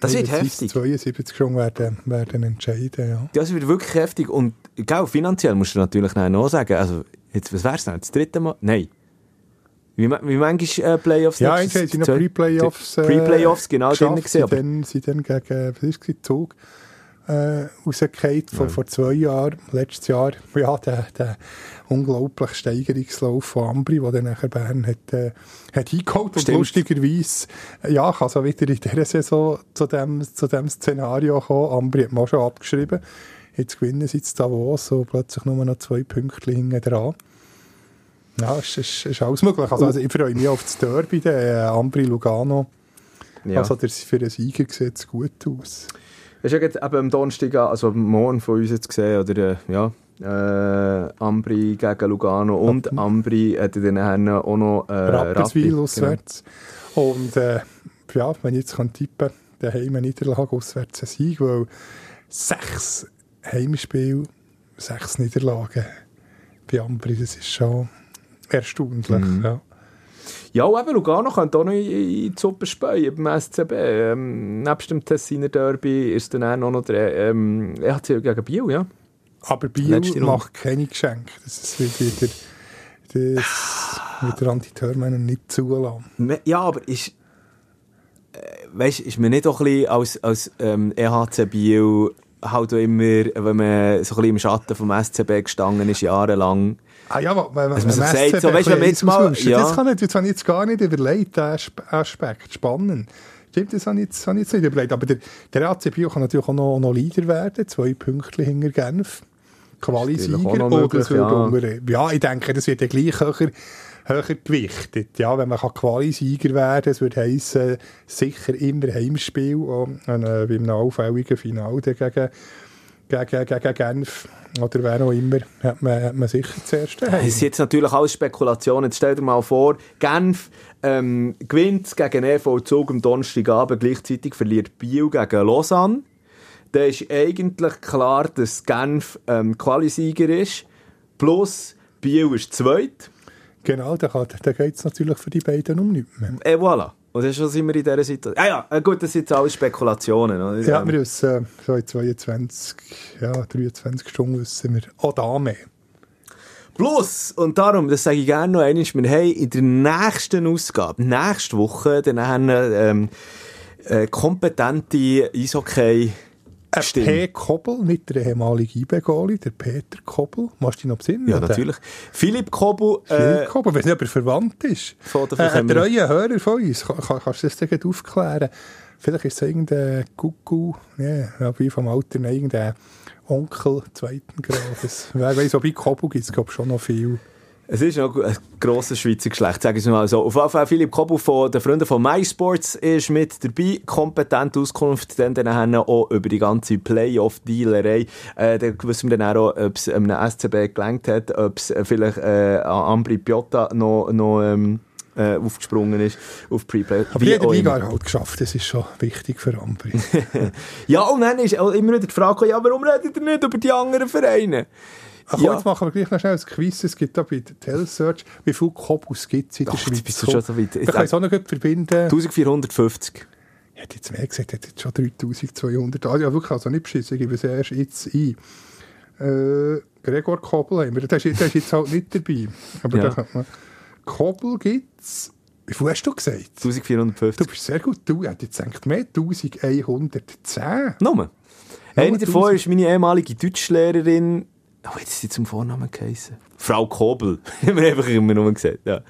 Das wird heftig. 72 Stunden werden, werden entscheiden, ja. Das wird wirklich heftig und genau, finanziell musst du natürlich noch sagen, also jetzt, was wär's denn, das dritte Mal? Nein. Wie, wie manchmal äh, Playoffs? Ja, ich habe noch Pre-Playoffs äh, Pre-Playoffs, genau, drin gesehen. Sie dann, gegen, was ist das, Zug äh, rausgefallen, vor, ja. vor zwei Jahren, letztes Jahr, ja, der, der unglaubliche Steigerungslauf von Ambri, der dann nachher Bern hat, äh, hat eingeholt. Und lustigerweise, ja, kann so wieder in dieser Saison zu dem, zu dem Szenario kommen. Ambri hat man schon abgeschrieben. Jetzt gewinnen sie jetzt Davos, so plötzlich nur noch zwei Punkte hinten dran. Ja, es ist, ist, alles möglich. Also, also ich freue mich auf das Derby, der äh, Ambri-Lugano. Ja. Also der, für den Sieger sieht es gut aus. Hast du ja jetzt eben am Donnerstag, also morgen von uns jetzt gesehen, oder, äh, ja, äh, Ambri gegen Lugano und ja. Ambri hat dann auch noch äh, Rapperswil genau. auswärts. Genau. Und äh, ja, wenn ich jetzt kann tippen kann, daheim Niederlage auswärts ein Sieg, weil sechs Heimspiele, sechs Niederlagen bei Ambri, das ist schon erstaunlich. Mhm. Ja. Ja, eben Lugano könnte auch noch in, die Suppe speien beim SCB. Ähm, nebst dem Tessiner Derby ist dann auch noch der ähm, EHC gegen Biel, ja. Aber Biel macht keine Geschenke. Das wird wieder, das wird der Antiterminer nicht zulassen. Ja, aber ist, äh, weißt, ist man nicht auch ein bisschen als, als ähm, EHC Biel halt immer, wenn man so ein bisschen im Schatten vom SCB gestanden ist, jahrelang, Ah ja, wenn man, man sagt, so, weißt, wenn man jetzt mal... Ja. Das, kann ich, das habe ich jetzt gar nicht überlegt, der Aspekt. Spannend. Stimmt, das habe ich jetzt, habe ich jetzt nicht überlegt. Aber der, der AC Bio kann natürlich auch noch, noch Leader werden. Zwei Punkte hinter Genf. Quali-Sieger. Möglich, ja. ja, ich denke, das wird ja gleich höher, höher gewichtet. Ja, wenn man Quali-Sieger werden kann, das würde heissen, sicher immer Heimspiel, äh, bei einem auffälligen Finale gegen, gegen, gegen Genf oder wer auch immer, hat man, hat man sicher zuerst. Das ist jetzt natürlich alles Spekulation. Jetzt stell dir mal vor, Genf ähm, gewinnt gegen EV Zug am Donnerstagabend, gleichzeitig verliert Biel gegen Lausanne dann ist eigentlich klar, dass Genf ähm, Qualisieger ist. Plus Biel ist zweit. Genau, da, da geht es natürlich für die beiden um nichts mehr. Et voilà. Und dann sind wir in dieser Situation. Ah ja, äh, gut, das sind jetzt alles Spekulationen. Oder? Ja, wir wissen, so in 22, ja, 23 Stunden wissen wir auch da mehr. Plus, und darum, das sage ich gerne noch einmal, wir haben in der nächsten Ausgabe, nächste Woche, dann haben ähm, äh, kompetente Eishockey- ein P. Koppel, nicht der ehemalige IB-Goalie, der Peter Koppel. Machst du dich noch besinnen? Ja, natürlich. Philipp Koppel. Äh, Philipp Koppel, weiß nicht, ob er verwandt ist. Von der äh, ein treuer Hörer von uns. Kann, kann, kannst du das denn aufklären? Vielleicht ist es irgendein Kuckuck, ja, wie vom Alter, irgendein Onkel zweiten Grades. Wer weiß, ob ich Koppel gibt es, glaube schon noch viel. Es ist noch ein grosses Schweizer Geschlecht, sage ich mal so. Auf jeden Fall Philipp Kobu von den Freunden von MySports ist mit dabei. Kompetent Auskunft dann, dann auch über die ganze Playoff-Dealerei. Äh, dann wissen wir dann auch, ob es einem SCB gelangt hat, ob es vielleicht äh, Ambri Piotta noch, noch ähm, äh, aufgesprungen ist auf Preplay. Aber die hat der Liga halt geschafft, das ist schon wichtig für Ambri. ja, und dann ist immer wieder die Frage, ja, warum redet ihr nicht über die anderen Vereine? Ach, ja. jetzt machen wir gleich noch schnell ein Quiz. Es gibt da bei der Telesearch, wie viele Kobus gibt es in der Ach, Schweiz? Bist du schon so weit. Ich kann es auch noch verbinden. 1450. Ich hätte jetzt mehr gesagt, ich hätte jetzt schon 3200. Also, ja, wirklich, also nicht beschissen, ich gebe es erst jetzt ein. Äh, Gregor Kobel haben wir, der ist, der ist jetzt halt nicht dabei. Aber ja. da man... Kobel gibt es... Wie viel hast du gesagt? 1450. Du bist sehr gut. Du hättest jetzt gedacht, mehr 1110. Nummer. Eine davon ist meine ehemalige Deutschlehrerin. Oh, jetzt ist sie zum Vornamen geheißen. Frau Kobel. haben wir einfach immer nur gesagt. Ja.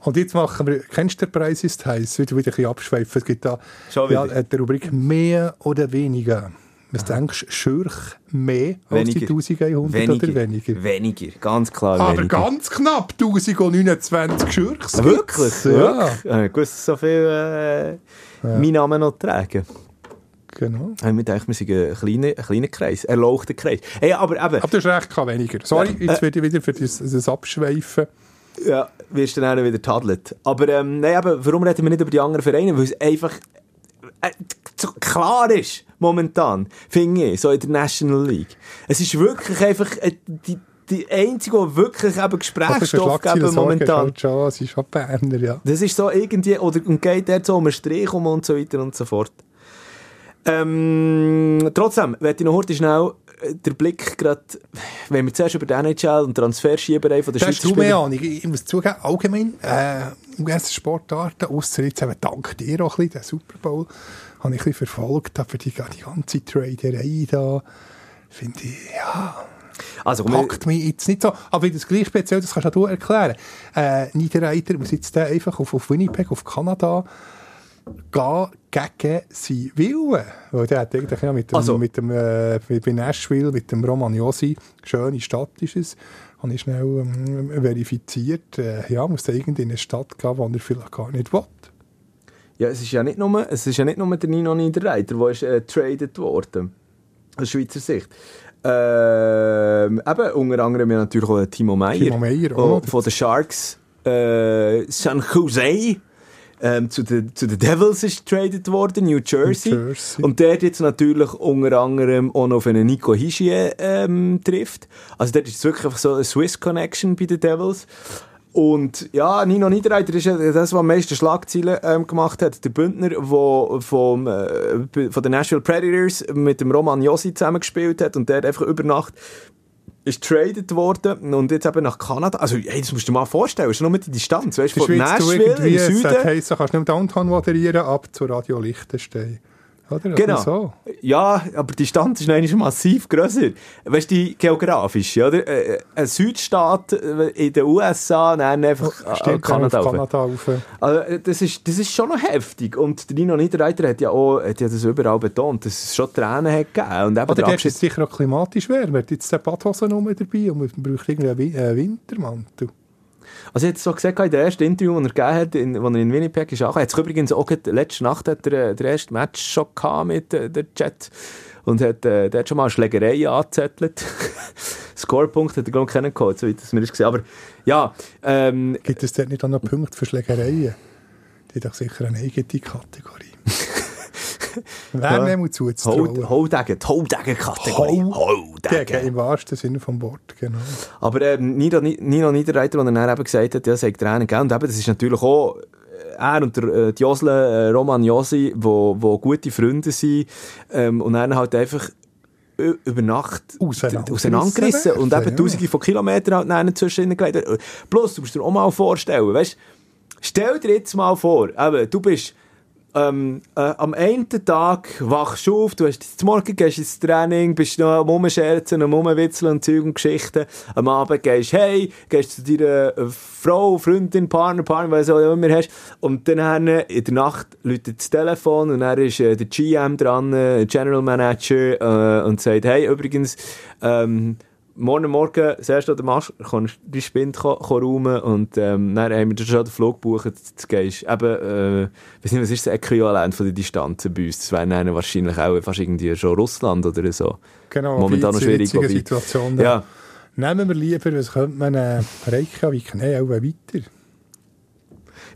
Und jetzt machen wir, kennst du den Preis ist heiß? Wieder, wieder ein bisschen abschweifen. Es gibt da ja, die Rubrik mehr oder weniger. Was Aha. denkst du, Schürch mehr als die 1100 weniger. oder weniger? Weniger, ganz klar Aber weniger. ganz knapp 1029 Schürchs. Ah, wirklich? Ja. ja. Ich wusste so viel äh, ja. meinen Namen noch tragen. Genau. Ich mir gedacht, wir sind ein kleiner, ein kleiner Kreis, ein erlauchter Kreis. Hey, aber, eben, aber du hast recht, weniger. Sorry, jetzt äh, werde ich wieder für das, das Abschweifen. Ja, wirst du dann auch wieder tadelt. Aber ähm, nein, aber warum reden wir nicht über die anderen Vereine? Weil es einfach äh, klar ist, momentan, finde ich, so in der National League. Es ist wirklich einfach äh, die, die einzige, die wirklich eben Gesprächsstoff geben momentan. Es ist schon Berner, ja. Das ist so irgendwie, oder und geht dort so um einen Strich um und so weiter und so fort. Ähm, trotzdem, werde ich noch heute schnell der Blick gerade, wenn wir zuerst über die NHL und Transferschieberei von der Schweiz sprechen. mehr Ahnung. Ich muss zugeben, allgemein, äh, US-Sportarten, ausser jetzt eben dank dir auch ein bisschen, den Super Bowl, habe ich ein bisschen verfolgt, aber die, die ganze Traderei da, finde ich, ja... Also, packt mich jetzt nicht so. Aber wie das gleich speziell, das kannst du erklären. Äh, Niederreiter muss jetzt einfach auf, auf Winnipeg, auf Kanada, gehen gegen seinen Willen. Weil der hat eigentlich ja mit dem, also. mit dem äh, bei Nashville, mit dem Roman Josi, schöne Stadt ist es, habe ich schnell ähm, verifiziert, äh, ja, muss da irgendwie in eine Stadt gehen, wo er vielleicht gar nicht will. Ja, es ist ja nicht nur, es ist ja nicht nur der Nino Niederreiter, der ist äh, traded worden, aus Schweizer Sicht. Ähm, eben, unter anderem ja natürlich auch Timo Meyer, Timo Meyer oh, von den Sharks äh, San Jose ähm, zu den zu den Devils ist traded worden, New Jersey. New Jersey. Und der jetzt natürlich unter anderem auch noch auf einen Nico Hischier ähm, trifft. Also dort ist es wirklich einfach so eine Swiss Connection bei den Devils. Und ja, Nino Niederreiter ist das, was am meisten Schlagzeilen ähm, gemacht hat. Der Bündner, der vom, äh, von den Nashville Predators mit dem Roman Josi zusammengespielt hat und der einfach über Nacht ist traded worden und jetzt eben nach Kanada. Also, hey, das musst du dir mal vorstellen, ist nur mit die Distanz, weißt du, von Nashville im Süden. Das heisst, du kannst nicht Downtown moderieren, ab zu Radio Liechtenstein. Oder? Genau. So. Ja, aber die Distanz ist eigentlich massiv grösser. Weißt du, die geografische, oder? Äh, ein Südstaat äh, in den USA, dann einfach Stimmt, Kanada, auf Kanada auf. Also, äh, das, ist, das ist schon noch heftig. Und der Nino Niederreiter hat ja auch hat ja das überall betont, dass es schon Tränen hat gegeben. Und eben oder der ist sicher auch klimatisch wärmer. Jetzt der Badhosen dabei und man braucht irgendwie einen Wintermantel. Also, jetzt so gesagt, in der ersten Interview, das er gegeben hat, in, als er in Winnipeg ist, auch, hat übrigens auch letzte Nacht hat er, äh, der erste Match schon gehabt mit äh, der Chat und hat, äh, der hat schon mal eine Schlägerei angezettelt. Scorepunkt hat er, glaube ich, kennengelernt, so wie das mir ist gesehen. Aber, ja, ähm, Gibt es dort nicht auch noch Punkte für Schlägereien? Die hat doch sicher eine eigene Kategorie. Ja. muss zuzutrauen. Holdegen, die Holdegen-Kategorie. Holdegen. Im wahrsten Sinne vom Wort, genau. Aber äh, Nino, Nino Niederreiter, der dann eben gesagt hat, ja, sagt Tränen gegeben. Und eben, das ist natürlich auch äh, er und der äh, Josle, äh, Roman Josi, wo, wo gute Freunde sind ähm, und dann halt einfach über Nacht auseinandergerissen und eben ja. tausende von Kilometern halt zwischen gelegt. Plus, du musst dir auch mal vorstellen, weißt, stell dir jetzt mal vor, eben, du bist ähm, äh, am einen Tag wachst du auf, du hast zum Morgen gehst ins Training, bist noch am Rumscherzen, am Rumwitzeln und Zeug und Geschichten. Am Abend gehst hey, gehst zu deiner äh, Frau, Freundin, Partner, Partner, was auch immer hast. Und dann in der Nacht läutet das Telefon und dann ist äh, der GM dran, äh, General Manager, äh, und sagt, hey, übrigens, ähm, morgen Morgen, das erste, oder machst, kannst du die Spinde räumen und ähm, dann haben wir schon den Flug gebucht, du gehst eben, äh, weiß nicht, was ist das Äquivalent von den Distanzen bei uns? Das wäre dann wahrscheinlich auch fast irgendwie schon Russland oder so. Genau, momentan noch schwierig. Situation ja. Nehmen wir lieber, was könnte man äh, Reykjavik, nein, auch weiter.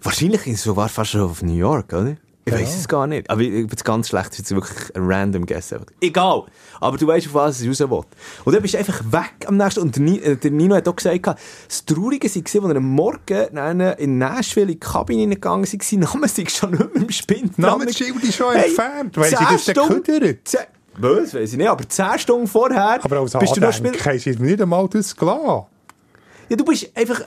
Wahrscheinlich ist es sogar fast schon auf New York, oder? Ich ja. weiß es gar nicht. Aber ich, bin ganz schlecht, das ist wirklich ein random Guess. Egal. Aber du weißt, auf was es raus will. Und dann bist du einfach weg am nächsten. Und der, der Nino hat auch gesagt, das Traurige war, als er am Morgen in Nashville in die Kabine gegangen ist, sein Name sei schon nicht mehr im Spind. Namensschild ist schon hey, entfernt. Weißt du, das geküttert? Was, weiß ich nicht, aber 10 Stunden vorher aber als bist du noch Spieler... hast du nicht einmal das gelassen. Ja, du bist einfach...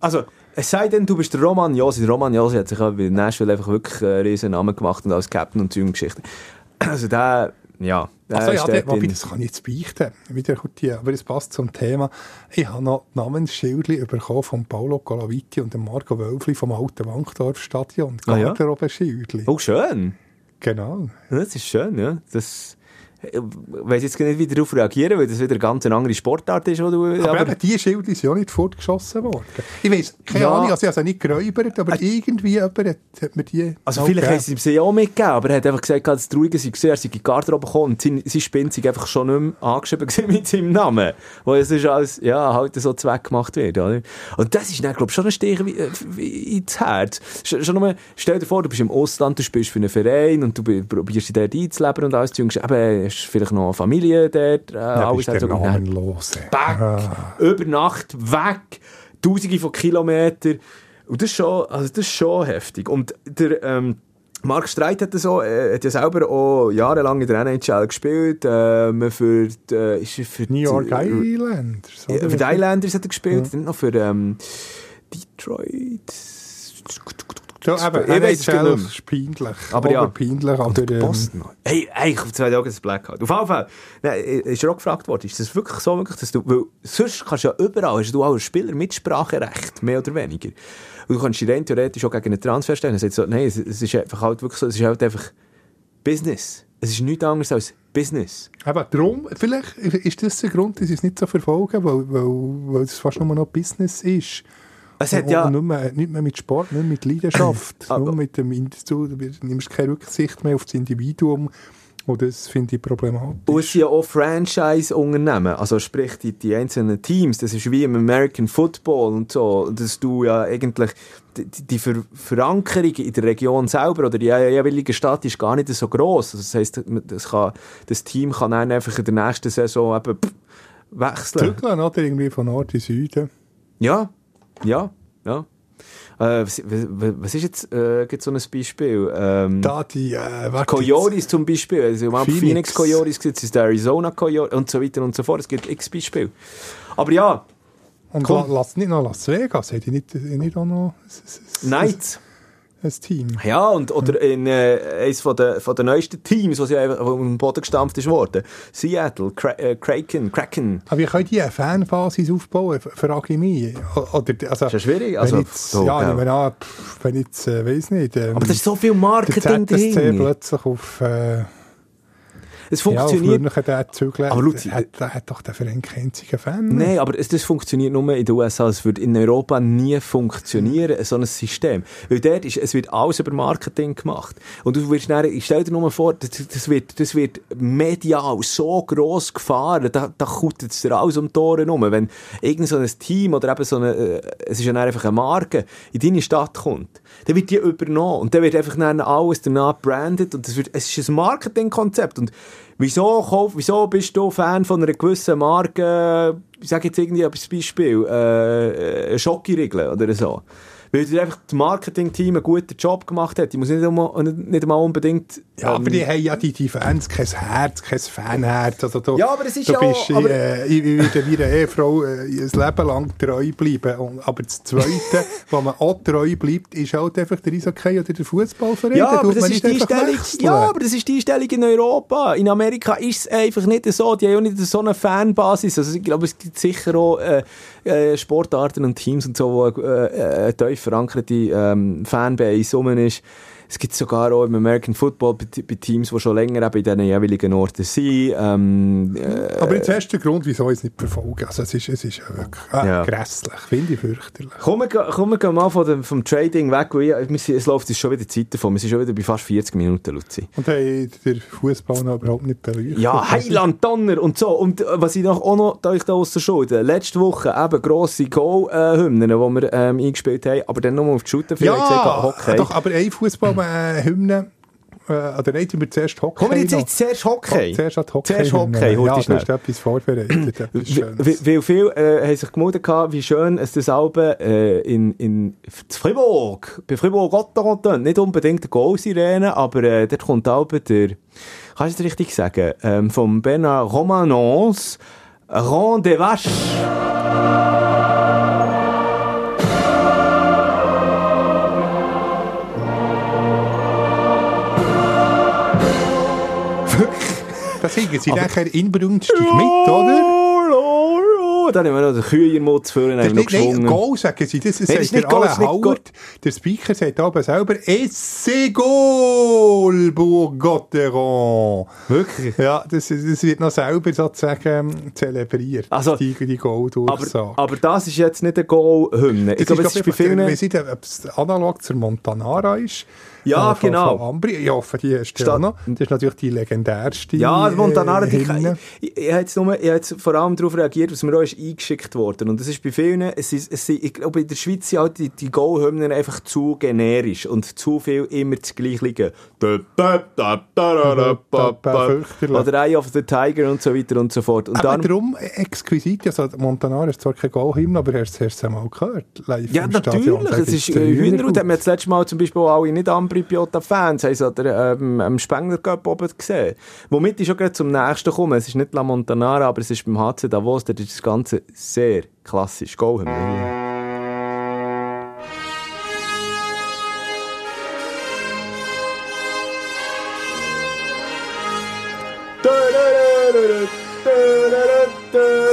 Also, es sei denn, du bist der Roman Josi. Der Roman Josi hat sich bei Nashville einfach wirklich einen riesen Namen gemacht und als Captain und Geschichte. Also der, ja. Der also ja, der, wobei, das kann ich jetzt beichten. Wieder die, aber es passt zum Thema. Ich habe noch Namensschildchen bekommen von Paolo Colaviti und dem Marco Wölfli vom Alten Wankdorf-Stadion. Ah, ja? Oh, schön. Genau. Das ist schön, ja. Das weiß jetzt nicht, wie darauf reagieren, weil das wieder eine ganz andere Sportart ist. Wo du, aber, aber eben, die Schilder sind ja nicht fortgeschossen worden. Ich weiß, keine ja. Ahnung, also ich habe nicht geräubert, aber äh, irgendwie jemand hat, hat mir die Also vielleicht haben sie sie auch mitgegeben, aber er hat einfach gesagt, das Traurige sei gesehen, er sei in die Garderobe gekommen und sein, sein Spind sei einfach schon nicht mehr angeschrieben mit seinem Namen. Wo es ist als, ja, halt so Zweck gemacht wird. Oder? Und das ist dann, glaube ich, schon ein Stich ins Herz. Schon nur, stell dir vor, du bist im Ausland, du spielst für einen Verein und du probierst dich dort einzuleben und alles, du eben, hast vielleicht noch eine Familie dort. Äh, ja, alles hat sogar los. Back, ah. über Nacht, weg, tausende von Kilometern. Und das ist schon, also das ist schon heftig. Und der, ähm, Mark Streit hat, so, äh, hat ja selber auch jahrelang in der NHL gespielt. Ähm, für, die, äh, ist für New York Islanders. Ja, für die Islanders hat er gespielt. Ja. Nicht noch für ähm, Detroit. Ja, aber ich weiß es genau. ist peinlich. Aber ja. peinlich. Aber, ähm, Boston. Hey, hey, ich habe zwei Tage das Blackout. Auf jeden Fall. Nein, ist ja auch gefragt worden, ist das wirklich so, wirklich, dass du, weil sonst kannst du ja überall, hast du auch als Spieler Mitspracherecht, mehr oder weniger. Und du kannst dich rein theoretisch auch gegen einen Transfer stellen. Er sagt so, nein, es, es ist einfach halt wirklich so, es ist halt einfach Business. Es ist nichts anderes als Business. Aber darum, vielleicht ist das der Grund, dass sie es nicht so verfolgen, weil, weil, weil es fast nur noch Business ist. Es hat ja... Nicht mehr, nicht mehr mit Sport, nicht mit Leidenschaft, nur mit dem Individuum. Du nimmst keine Rücksicht mehr auf das Individuum. Und das finde ich problematisch. Und es sind ja auch Franchise-Unternehmen, also sprich die, die einzelnen Teams, das ist wie im American Football und so, dass du ja eigentlich die, die Ver Verankerung in der Region selber oder die jeweilige Stadt ist gar nicht so groß. Also das heisst, das, kann, das Team kann dann einfach in der nächsten Saison eben wechseln. Zügeln, oder? Irgendwie von Nord in Süden. Ja, ja, ja. Äh, was, was, ist jetzt äh, gibt so ein Beispiel? Ähm, da die äh, Coyotes zum Beispiel. Also, Phoenix. Phoenix Coyotes, es ist Arizona Coyotes und so weiter und so fort. Es gibt x Beispiele. Aber ja. Und la, lass nicht noch Las Vegas, hätte ich nicht, nicht auch noch... Knights ein Team. Ja, und, oder in äh, eines von der, von der neuesten Teams, was ja dem Boden gestampft ist worden. Seattle, Kra äh, Kraken, Kraken. Aber wie können die eine Fanbasis aufbauen, frage ich mich. Oder, also, ist ja schwierig. Also, wenn jetzt, so, ja, ja. Wenn, ah, wenn ich jetzt, äh, weiss nicht. Ähm, Aber da ist so viel Marketing drin. plötzlich auf... Äh, es funktioniert. Ja, der Zügler, aber Luzi, hat, hat, hat doch der Verein keinen einzigen Fan. Nein, aber es, das funktioniert nur in den USA. Es würde in Europa nie funktionieren, so ein System. Weil dort ist, es wird alles über Marketing gemacht. Und du wirst dann, ich stell dir nur vor, das, das, wird, das wird medial so gross gefahren, da, da kommt es dir alles um die Tore rum. Wenn irgend so ein Team oder eben so eine, äh, es ist ja einfach eine Marke, in deine Stadt kommt, dann wird die übernommen. Und dann wird einfach dann alles danach branded und es, wird, es ist ein Marketingkonzept. Und wieso, kauf, wieso bist du Fan von einer gewissen Marke, ich sage jetzt irgendwie als Beispiel, äh, äh Schokoriegel oder so? Weil einfach das Marketing-Team einen guten Job gemacht hat. Die muss nicht einmal, nicht einmal unbedingt... Ja, ähm, aber die haben ja die, die Fans kein Herz, kein Fanherz. Also du, ja, aber es ist du ja... Bist, aber, äh, ich würde wie eine Ehefrau äh, ein Leben lang treu bleiben. Und, aber das Zweite, wo man auch treu bleibt, ist halt einfach der Eishockey oder der Fußballverein. Ja, aber das ist die Stellung, ja, aber das ist die Stellung in Europa. In Amerika ist es einfach nicht so. Die haben auch nicht so eine Fanbasis. Also ich glaube, es gibt sicher auch äh, äh, Sportarten und Teams und so, wo äh, äh, verankerte ähm, Fanbase rum ist. Es gibt sogar auch im American Football bei, bei Teams, die schon länger eben in diesen jeweiligen Orten sind. Ähm, äh, Aber jetzt hast du den Grund, wieso ich es nicht verfolge. Also es ist, es ist wirklich äh, ja. grässlich, finde ich fürchterlich. Kommen wir, kommen wir mal von dem, vom Trading weg, weil ich, es läuft schon wieder Zeit davon. Wir sind schon wieder bei fast 40 Minuten, Luzi. Und hey, der Fußball noch überhaupt nicht beleuchtet. Ja, Heiland, Donner und so. Und äh, was ich noch, auch noch da ich da aus der Schulde, letzte Woche eben grosse Goal-Hymnen, die wir ähm, eingespielt haben, aber dann nochmal auf die Shooter ja, gesagt, Hockey. doch, aber ein Fußball-Hymne äh, oder nein, wir zuerst Hockey. Kommen wir jetzt, jetzt zuerst Hockey? Oh, zuerst hat Hockey. Zuerst Hockey, ja, du hast etwas vorbereitet. Weil viele äh, haben sich gemeldet, wie schön es das Album äh, in, in Fribourg, bei Fribourg-Gotteron nicht unbedingt eine Goal-Sirene, aber äh, dort kommt Album der, kannst du das richtig sagen, ähm, vom Bernard Romanons, des Da singen sie nachher inbrünstig mit, oder? dann haben wir noch den Kühlermutz für ihn noch geschwungen. Nein, Goal sagen sie, das, das sagt ist der Alain Howard. Der Speaker sagt aber selber, «Esse Goal, Bourg-Gotteron!» Wirklich? Ja, das, das wird noch selber sozusagen zelebriert, also, die, die Goal-Durchsage. Aber, aber, das ist jetzt nicht eine Goal-Hymne. Ich glaube, es ist bei vielen... Wir sind analog zur Montanara ist, ja, von, genau. Von Ambri. Ich hoffe, die hast du noch. Das ist natürlich die legendärste. Ja, Montanara, die, ich, ich, ich, habe jetzt nur, ich habe jetzt vor allem darauf reagiert, was mir auch ist eingeschickt worden. Und das ist bei vielen, es ist, es ist, ich glaube, in der Schweiz sind halt die, die Go-Hymnen einfach zu generisch und zu viel immer das Gleiche. Oder Eye of the Tiger und so weiter und so fort. Und Aber dann, darum exquisit, also Montanara ist zwar kein Go-Hymn, aber hast du es einmal gehört? Live ja, natürlich. Es ist äh, Hühnerhut, haben wir das letzte Mal zum Beispiel alle nicht Ambri-Piota-Fans, haben sie ähm, am Spengler Cup oben gesehen. Womit ich schon gerade zum nächsten komme. Es ist nicht La Montanara, aber es ist beim HC Davos, da ist das Ganze sehr klassisch. Go,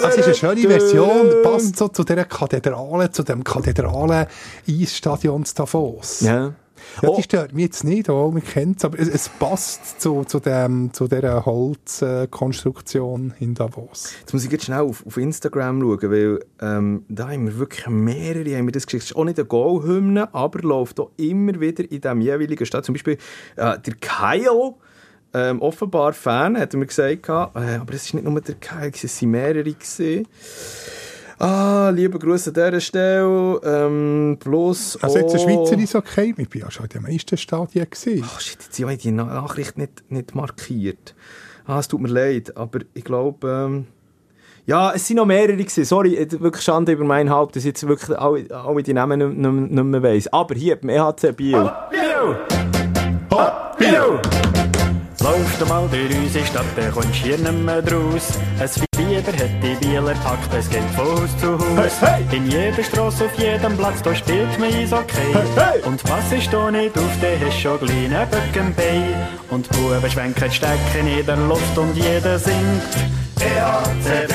Es ist eine schöne Version, passt so zu dieser Kathedrale, zu dem Kathedrale-Eisstadion Davos. Ja. Ja, die stört mich jetzt nicht, auch, man kennt es, aber es, es, passt zu, zu, dem, zu dieser Holzkonstruktion in Davos. Jetzt muss ich jetzt schnell auf, auf Instagram schauen, weil ähm, da haben wir wirklich mehrere, haben wir das geschickt. Es ist auch nicht eine Go-Hymne, aber läuft auch immer wieder in dem jeweiligen Stadt. Zum Beispiel äh, der Kyle, ähm, offenbar Fan, hat er mir gesagt, äh, aber es ist nicht nur der Kyle, es waren mehrere. Gewesen. Ah, liebe Grüße an dieser Stelle. Ähm, plus also jetzt ein Schweizer ist okay. Ich war ja schon in den meisten Stadien. Ach shit, jetzt habe ich die Nachricht nicht, nicht markiert. Ah, es tut mir leid, aber ich glaube... Ähm, ja, es sind noch mehrere gewesen. Sorry, wirklich Schande über mein Haupt, dass ich jetzt wirklich alle, alle die Namen nicht, nicht, nicht mehr weiss. Aber hier beim EHC. Hopp, Biel! Hopp, Biel! Lauf mal durch unsere Stadt, dann kommst hier nicht mehr draus. Ein Fieber hat die Bieler packt, es geht von Haus zu Haus. Hey, hey. In jeder Straße, auf jedem Platz, da spielt man Eishockey. Hey, Und was ist da nicht auf, der hast schon kleine Böcken bei. Und Buben schwenken die Stecken in der Luft und jeder singt EHCB,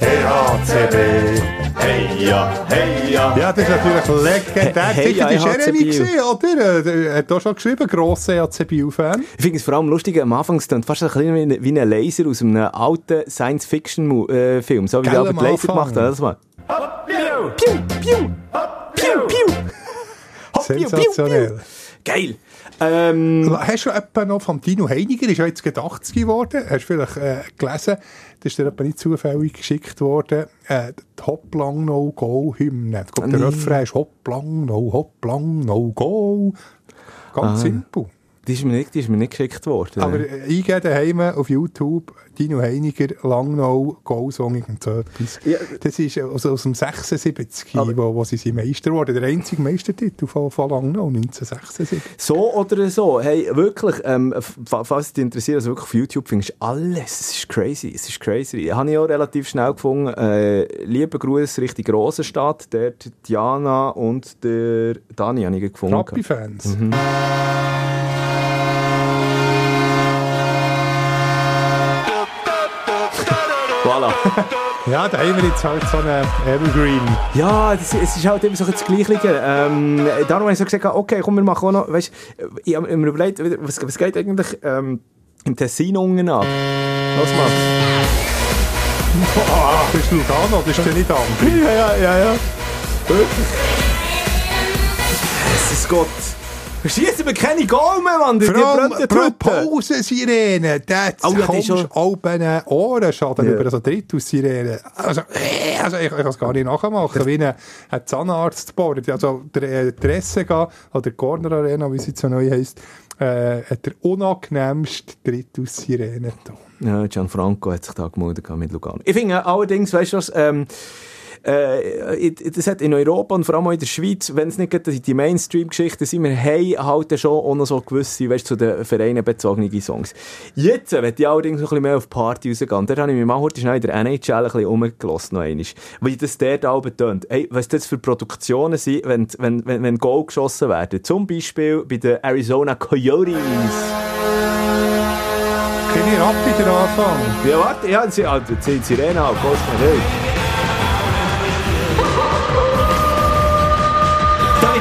EHCB. Hey ja, hey ja. Ja, das ist natürlich legendär. Hey, hey, das war Jeremy, oder? Er hat auch schon geschrieben, grosser EHC Biel-Fan. Ich finde es vor allem lustig, am Anfang stand fast ein bisschen wie ein Laser aus einem alten Science-Fiction-Film. So wie der Albert Laser gemacht hat. Das mal. Piu, piu, piu, piu, piu. Sensationell. Geil. Ähm, Hast du etwa noch von Tino Heiniger, ist ja jetzt 80 geworden, hast du vielleicht äh, gelesen, das ist dir etwa nicht zufällig geschickt worden, äh, die Hopplang No Go Hymne. Der nee. Refrain ist Hopplang No, Hopplang No Go. Ganz Aha. simpel. Die ist, mir nicht, die ist mir nicht geschickt worden. Aber äh, eingeben daheim auf YouTube Dino Heiniger, Langnau, Goalsong und so etwas. Ja. Das ist also aus dem 76, aber, wo, wo sie sind Meister wurden. Der einzige Meistertitel von, von Langnau, 1976. So oder so. Hey, wirklich, ähm, falls es dich interessiert, also wirklich auf YouTube findest du alles. Es ist crazy, es ist crazy. Habe ich auch relativ schnell gefunden. Äh, liebe Grüße Richtung Rosenstadt, der Diana und der Dani habe ich gefunden. Rappi-Fans. Mhm. Voilà. ja, da haben wir jetzt halt so einen Evergreen. Ja, das, es ist halt immer so das Gleiche. Ähm, darum habe ich so gesagt, okay, komm, wir machen auch noch, weißt, ich habe mir überlegt, was, was geht eigentlich ähm, im Tessin unten ab? Los mal. Boah, das ist Lugano, das ist ja nicht andere. Ja, ja, ja, ja. Wirklich. Jesus Gott. Schießen wir keine Goal mehr, Mann. Die Vor Pause-Sirene. Das oh, ja, kommst schon... oben Ohrenschaden yeah. über so Tritus-Sirene. Also, äh, also ich, ich kann es gar nicht nachmachen. Das... Wie ein, ein Zahnarztboard. Also der, äh, der SEGA, oder Corner Arena, wie sie so neu heisst, äh, hat der unangenehmste Tritus-Sirene Ja, Gianfranco hat sich da gemeldet mit Lugano. Ich finde allerdings, weißt du was, ähm, äh, das hat in Europa und vor allem auch in der Schweiz, wenn es nicht die Mainstream-Geschichten sind, wir haben halt schon auch noch so gewisse, weißt, zu den Vereinen bezogenen Songs. Jetzt äh, ich allerdings noch ein bisschen mehr auf Party rausgehen. Da habe ich mir mal heute schnell in der NHL ein bisschen rumgelassen, noch einmal. Weil das dort auch betont. Hey, was das für Produktionen sind, wenn, wenn, wenn, wenn Goal geschossen werden. Zum Beispiel bei den Arizona Coyotes. Kann ich ab wieder anfangen? Ja, warte, ja, sie, also, die Sirene auch, kostet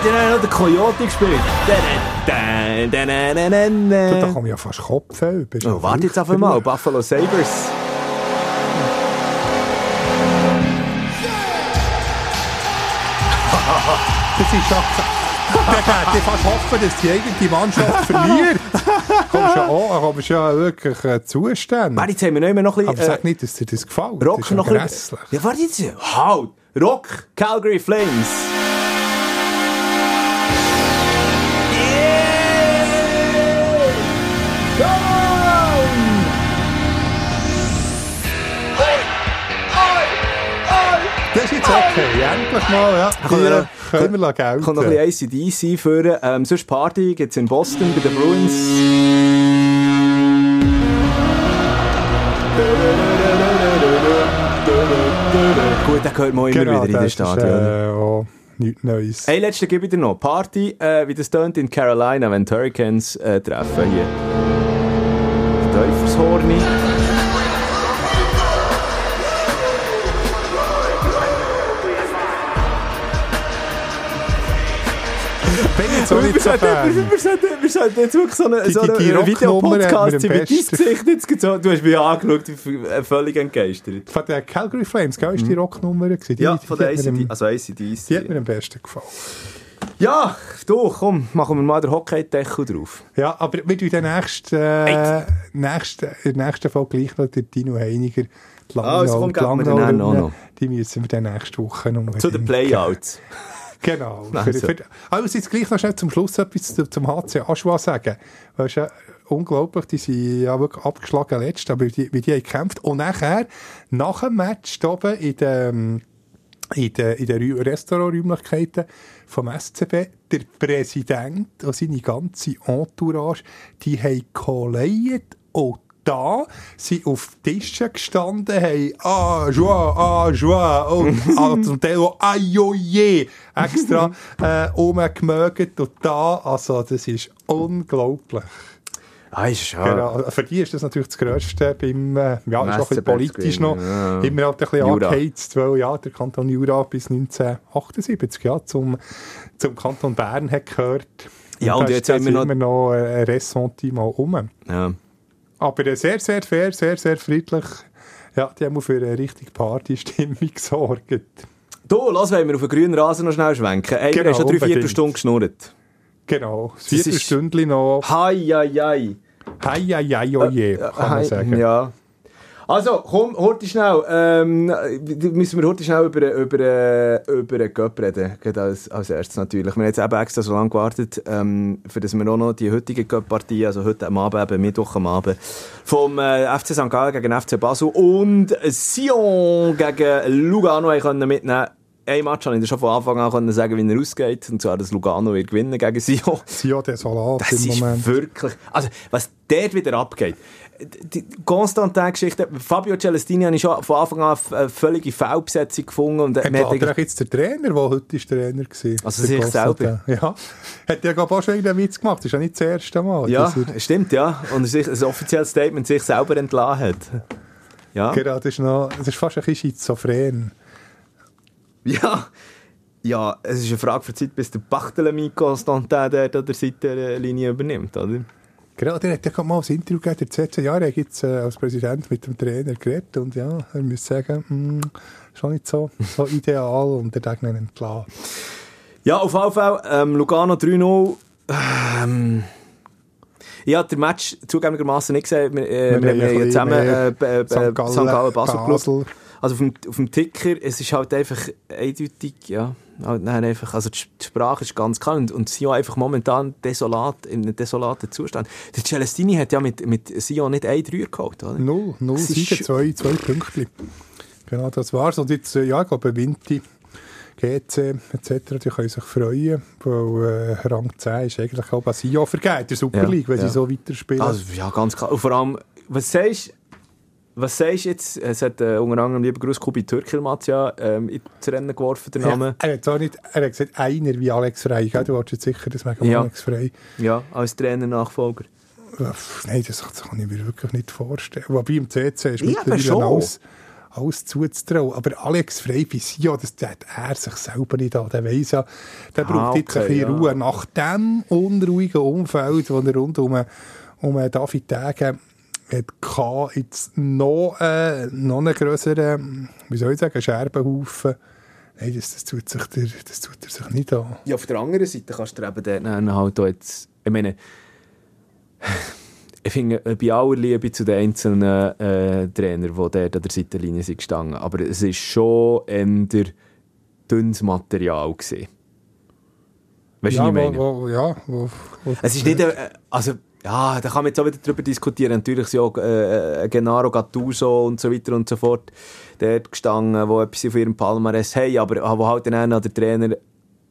mir nicht. wieder noch der Coyote gespielt. Da, da kommen ja fast Kopf über. Oh, warte jetzt einfach mal, Buffalo Sabres. das ist doch... Der hätte fast hoffen, dass die eigene Mannschaft verliert. kommst ja auch, kommst ja wirklich äh, Zustände. Warte, jetzt haben wir noch immer noch ein bisschen... Aber sag nicht, dass dir das gefällt. Rock das ist noch ein bisschen... Ja, warte jetzt. Halt! Rock, Calgary Flames. Endlich mal, ja. Können wir gelten. Kommt noch ein bisschen ACDC führen. Ähm, sonst Party gibt es in Boston bei den Bruins. Gut, den hört man immer genau, wieder in den Stadion. Äh, oh, nichts Neues. Hey, letzte gebe ich dir noch. Party, äh, wie das tönt in Carolina, wenn die Hurricanes äh, treffen hier. Teufelshorni. So nicht so Fan. Wir sollten jetzt wirklich so einen so eine Videopodcast mit dein Gesicht jetzt. Du hast mich angeschaut, äh, völlig entgeistert. Von den Calgary Flames, gell, ist die hm. Rocknummer gewesen? Die, ja, von der ACD, also ACDC. Die hat mir am besten gefallen. Ja, du, komm, machen wir mal den Hockey-Deckel drauf. Ja, aber wir tun in der nächsten, äh, nächsten, in der nächsten Folge gleich noch den Dino Heiniger die Langnau, ah, also komm, die, Langnau, die müssen wir dann nächste Woche noch Zu den Playouts. Genau. Für, für, aber jetzt gleich noch schnell zum Schluss etwas zum HC Aschua sagen. Weißt du, unglaublich, die sind ja wirklich abgeschlagen letzt, aber wie, wie die haben gekämpft. Und nachher, nach dem Match oben in den, in den, in den Restauranträumlichkeiten vom SCB, der Präsident und seine ganze Entourage, die haben kolleiert und da, sind auf Tischen gestanden, haben «Ah, joie, ah, joie» und also zum Teil auch «Aïe, extra äh, umgemögt und da, also das ist unglaublich. Ah, ist schon. Genau. Für die ist das natürlich das Grösste beim, äh, ja, ist auch ein bisschen politisch noch, ja. immer halt ein bisschen angeheizt, weil ja, der Kanton Jura bis 1978 ja, zum, zum Kanton Bern hat gehört. Ja, und, und jetzt haben wir noch, immer noch ein Ressentiment um. Ja. Aber sehr, sehr fair, sehr, sehr friedlich. Ja, die haben für eine richtige Partystimmung gesorgt. Du, lass, wenn wir auf den grünen Rasen noch schnell schwenken. Ey, genau, wir haben schon drei Viertelstunden geschnurrt. Genau, das Viertelstündchen noch. Hei, hei, hei. Hei, hei, hei, oje, kann man sagen. Ja. Also, komm, heute schnell, ähm, müssen wir heute schnell über, über, über den Göpp reden, als, als erstes natürlich. Wir haben jetzt eben extra so lange gewartet, ähm, für dass wir auch noch die heutige Göpp-Partie, also heute am Abend, eben Mittwoch am Abend, vom äh, FC St. Gallen gegen FC Basel und Sion gegen Lugano können mitnehmen ein Match habe ich schon von Anfang an können sagen, wie er ausgeht. Und zwar, dass Lugano wird gewinnen gegen. Sion, der Salat das im Moment. wirklich... Also, was dort wieder abgeht die Constantin-Geschichte, Fabio Celestini habe ich schon von Anfang an eine völlige Fehlbesetzung gefunden. Und hat er jetzt der Trainer, der heute ist Trainer war? Also sich selber? Ja. Hat ja gerade auch schon einen Witz gemacht, das ist ja nicht das erste Mal. Ja, stimmt, ja. Und sich ein offizielles Statement sich selber entlassen hat. Ja. Das ist, noch, das ist fast ein bisschen schizophren. Ja, ja, es ist eine Frage für Zeit, bis der Bachtelemi Constantin der an der Seitenlinie übernimmt, oder? Genau, der hat ja mal ein Interview gegeben, der 16 Jahre, gibt äh, als Präsident mit dem Trainer geredet und ja, er muss sagen, mh, hm, schon nicht so, so ideal und der Tag ihn entlassen. Ja, auf jeden Fall, ähm, Lugano 3-0, ähm, ich habe den Match zugegebenermaßen nicht gesehen. Wir, äh, wir, wir haben ja zusammen äh, äh, St. Gallen, Basel, Basel. Also auf dem, auf dem Ticker, es ist halt einfach eindeutig, ja, halt einfach, also die Sprache ist ganz klar und, und Sion einfach momentan desolat, in einem desolaten Zustand. Der Celestini hat ja mit, mit Sion nicht ein Dreier geholt, oder? Null, null Siege, zwei, zwei Punkte. Genau, das war's. Und jetzt, äh, ja, ich glaube, Vinti GC etc., die können sich freuen, weil äh, Rang 10 ist eigentlich auch bei Sion vergeben, der Super League, ja, wenn ja. sie so weiterspielen. Also, ja, ganz klar. Und vor allem, was sagst du, was sagst du jetzt? Es hat äh, unter anderem lieber Gruß Kubi Türkilmatz ja ähm, ins Rennen geworfen, der Name. Ja, er, hat auch nicht, er hat gesagt, einer wie Alex Frey. Gell? Du warst jetzt sicher, das wegen ja. Alex Frey. Ja, als Trainer-Nachfolger. Nein, das, kann ich mir wirklich nicht vorstellen. Wobei im CC ist mittlerweile alles, alles zuzutrauen. Aber Alex Frey bei Sion, das hat er sich selber nicht an. Der weiss ja, der braucht ah, okay, jetzt ein bisschen ja. Ruhe. Nach dem unruhigen Umfeld, das er rund um, um David Tage hat jetzt noch, äh, noch einen grösseren, wie soll ich sagen, Scherbenhaufen. Nein, das, das, tut sich der, das tut er sich nicht an. Ja, auf der anderen Seite kannst du eben dann halt auch jetzt, ich meine, ich finde, bei aller Liebe zu den einzelnen äh, Trainern, die dort an der Seitenlinie sind gestanden, aber es war schon eher dünnes Material gewesen. Weißt du, ja, was ich meine? Wo, wo, ja, wo, es ist nicht, äh, also ja, da kann man jetzt auch wieder darüber diskutieren. Natürlich sind auch äh, äh, Gennaro Gattuso und so weiter und so fort dort gestanden, die etwas auf ihrem Palmares haben, aber wo halt dann auch der Trainer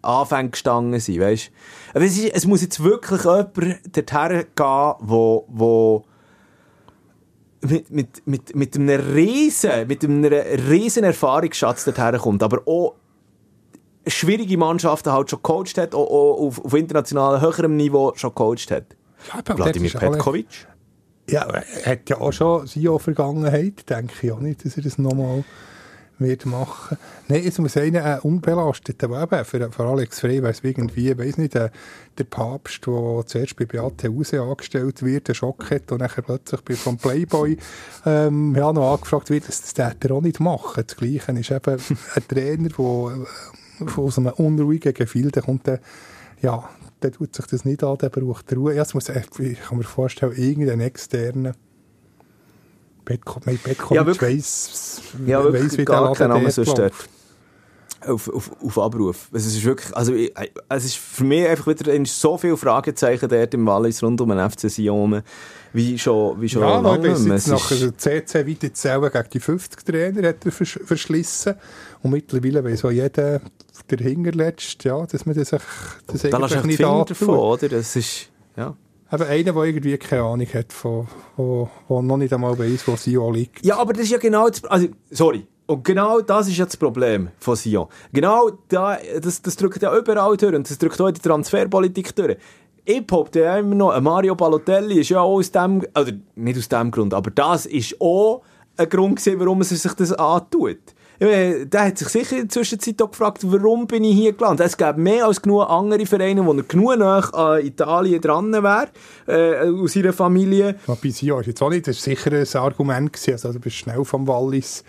anfängt gestanden sind, weißt Aber es, es muss jetzt wirklich jemand dorthin gehen, wo, wo mit, mit, mit, mit einem riesen, mit einem riesen Erfahrungsschatz dorthin kommt, aber auch schwierige Mannschaften halt schon gecoacht hat, auch, auch auf, auf international höherem Niveau schon gecoacht hat. Ja, Wladimir Petkovic? Ja, er hat ja auch schon Sio-Vergangenheit. Denke ich auch nicht, dass er das nochmal wird machen. Nein, jetzt muss einer äh, unbelastet, aber eben für, für Alex Frey es irgendwie, weiß nicht, äh, der Papst, der zuerst bei Beate Hause angestellt wird, einen Schock hat und dann plötzlich bei, vom Playboy ähm, ja, noch angefragt wird, das, das darf er auch nicht machen. Das Gleiche ist eben ein Trainer, der äh, aus einem unruhigen Gefilde kommt, der, ja, der tut sich das nicht an, der braucht Ruhe. Ja, muss, ich kann mir vorstellen, irgendeinen externen Petkovic ja, weiss, ja, weiss, wie der Laden so steht. Auf, auf, auf Abruf. Es ist wirklich, also es ist für mich einfach wieder so viele Fragezeichen dort im Wallis rund um den FC Sion, wie schon, wie schon ja, lange. Ja, jetzt nach der CC weiter zählen gegen die 50 Trainer hat er verschlissen und mittlerweile weiss auch jeder, der Hingerletzt, ja, dass man das, das da eigentlich nicht davon, oder? Das ist, ja. Eben einer, der irgendwie keine Ahnung hat, von, wo, wo noch nicht einmal weiss, wo Sion liegt. Ja, aber das ist ja genau das, also, sorry. Und genau das ist ja das Problem von Sion. Genau da, das, das drückt ja überall durch und das drückt auch in die Transferpolitik durch. Ich behaupte ja immer noch, Mario Balotelli ist ja auch aus dem, oder nicht aus dem Grund, aber das ist auch ein Grund gewesen, warum er sich das antut. Der hat sich sicher in der Zwischenzeit auch gefragt, warum bin ich hier gelandet. Es gäbe mehr als genug andere Vereine, wo er genug nach an Italien dran wäre, äh, aus ihrer Familie. Jahr ist jetzt auch nicht, das war sicher ein Argument gewesen. Also, du bist schnell vom Wallis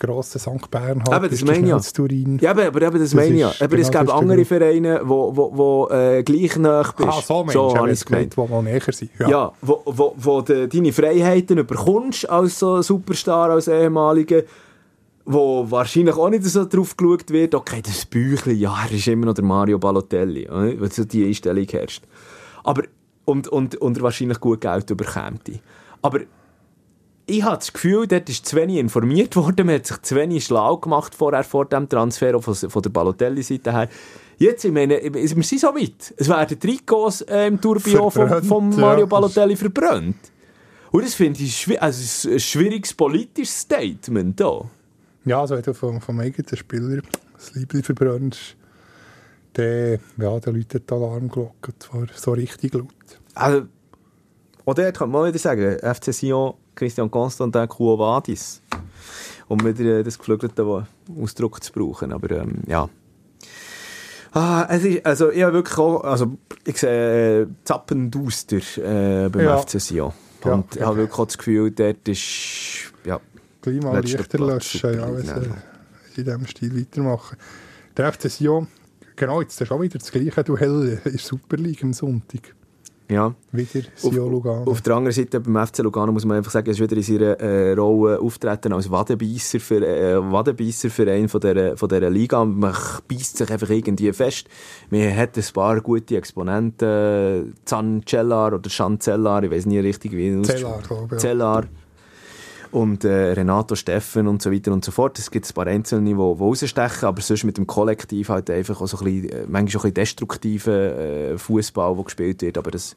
grossen St. Bernhard, aber das meine ja. Turin. Ja, aber, aber, aber das, das meine ja. Aber genau es gibt andere Vereine, wo, wo, wo äh, gleich nah bist. Ah, so Mensch, so habe ich gemeint. Wo mal näher sind. Ja, ja wo, wo, wo de, deine Freiheiten bekommst als so Superstar, als ehemaliger wo wahrscheinlich auch nicht so drauf geschaut wird, okay, das Büchlein, ja, er ist immer noch der Mario Balotelli, weil so die Einstellung herrscht. Aber, und, und, und er wahrscheinlich gut Geld überkämt. Aber ich habe das Gefühl, dort ist zu wenig informiert worden, man hat sich zu wenig schlau gemacht vorher, vor dem Transfer von, von der Balotelli-Seite her. Jetzt, ich meine, wir sind so weit. Es werden Trikots äh, im Tourbillon von, von Mario Balotelli verbrannt. Und das finde ich also ein schwieriges politisches Statement hier. Ja, also wenn du vom, vom eigenen Spieler das Liebling verbrennst, dann, ja, dann läutet die Alarmglocke zwar so richtig laut. Also, oder kann man wieder sagen, FC Sion Christian Constantin Quo Vadis. Um wieder das geflügelte Ausdruck zu brauchen. Aber ähm, ja. Ah, es ist, also ich habe wirklich auch, also ich sehe äh, Zappenduster äh, beim ja. FC Sion. Und ja, ich habe wirklich auch das Gefühl, dort ist, ja... Gleich mal Lichter löschen, ja, wenn sie in diesem Stil weitermachen. Der FC Sion, genau, jetzt ist auch wieder das gleiche Duell in der Super League am Sonntag. Ja. Wieder Sio Lugano. Auf der anderen Seite, beim FC Lugano muss man einfach sagen, er ist wieder in seiner äh, Rolle auftreten als Wadenbeisser für, äh, Wadenbeisser für einen von dieser, von dieser Liga. Man beißt sich einfach irgendwie fest. Man hat ein paar gute Exponenten, Zancellar oder Chancellar, ich weiß nicht richtig, wie es Zellar, glaube ich. Zellar und äh, Renato Steffen und so weiter und so fort. Es gibt ein paar Einzelne, die, die rausstechen, aber sonst mit dem Kollektiv halt einfach auch so ein bisschen, äh, manchmal auch ein bisschen destruktiven äh, Fußball, der gespielt wird, aber das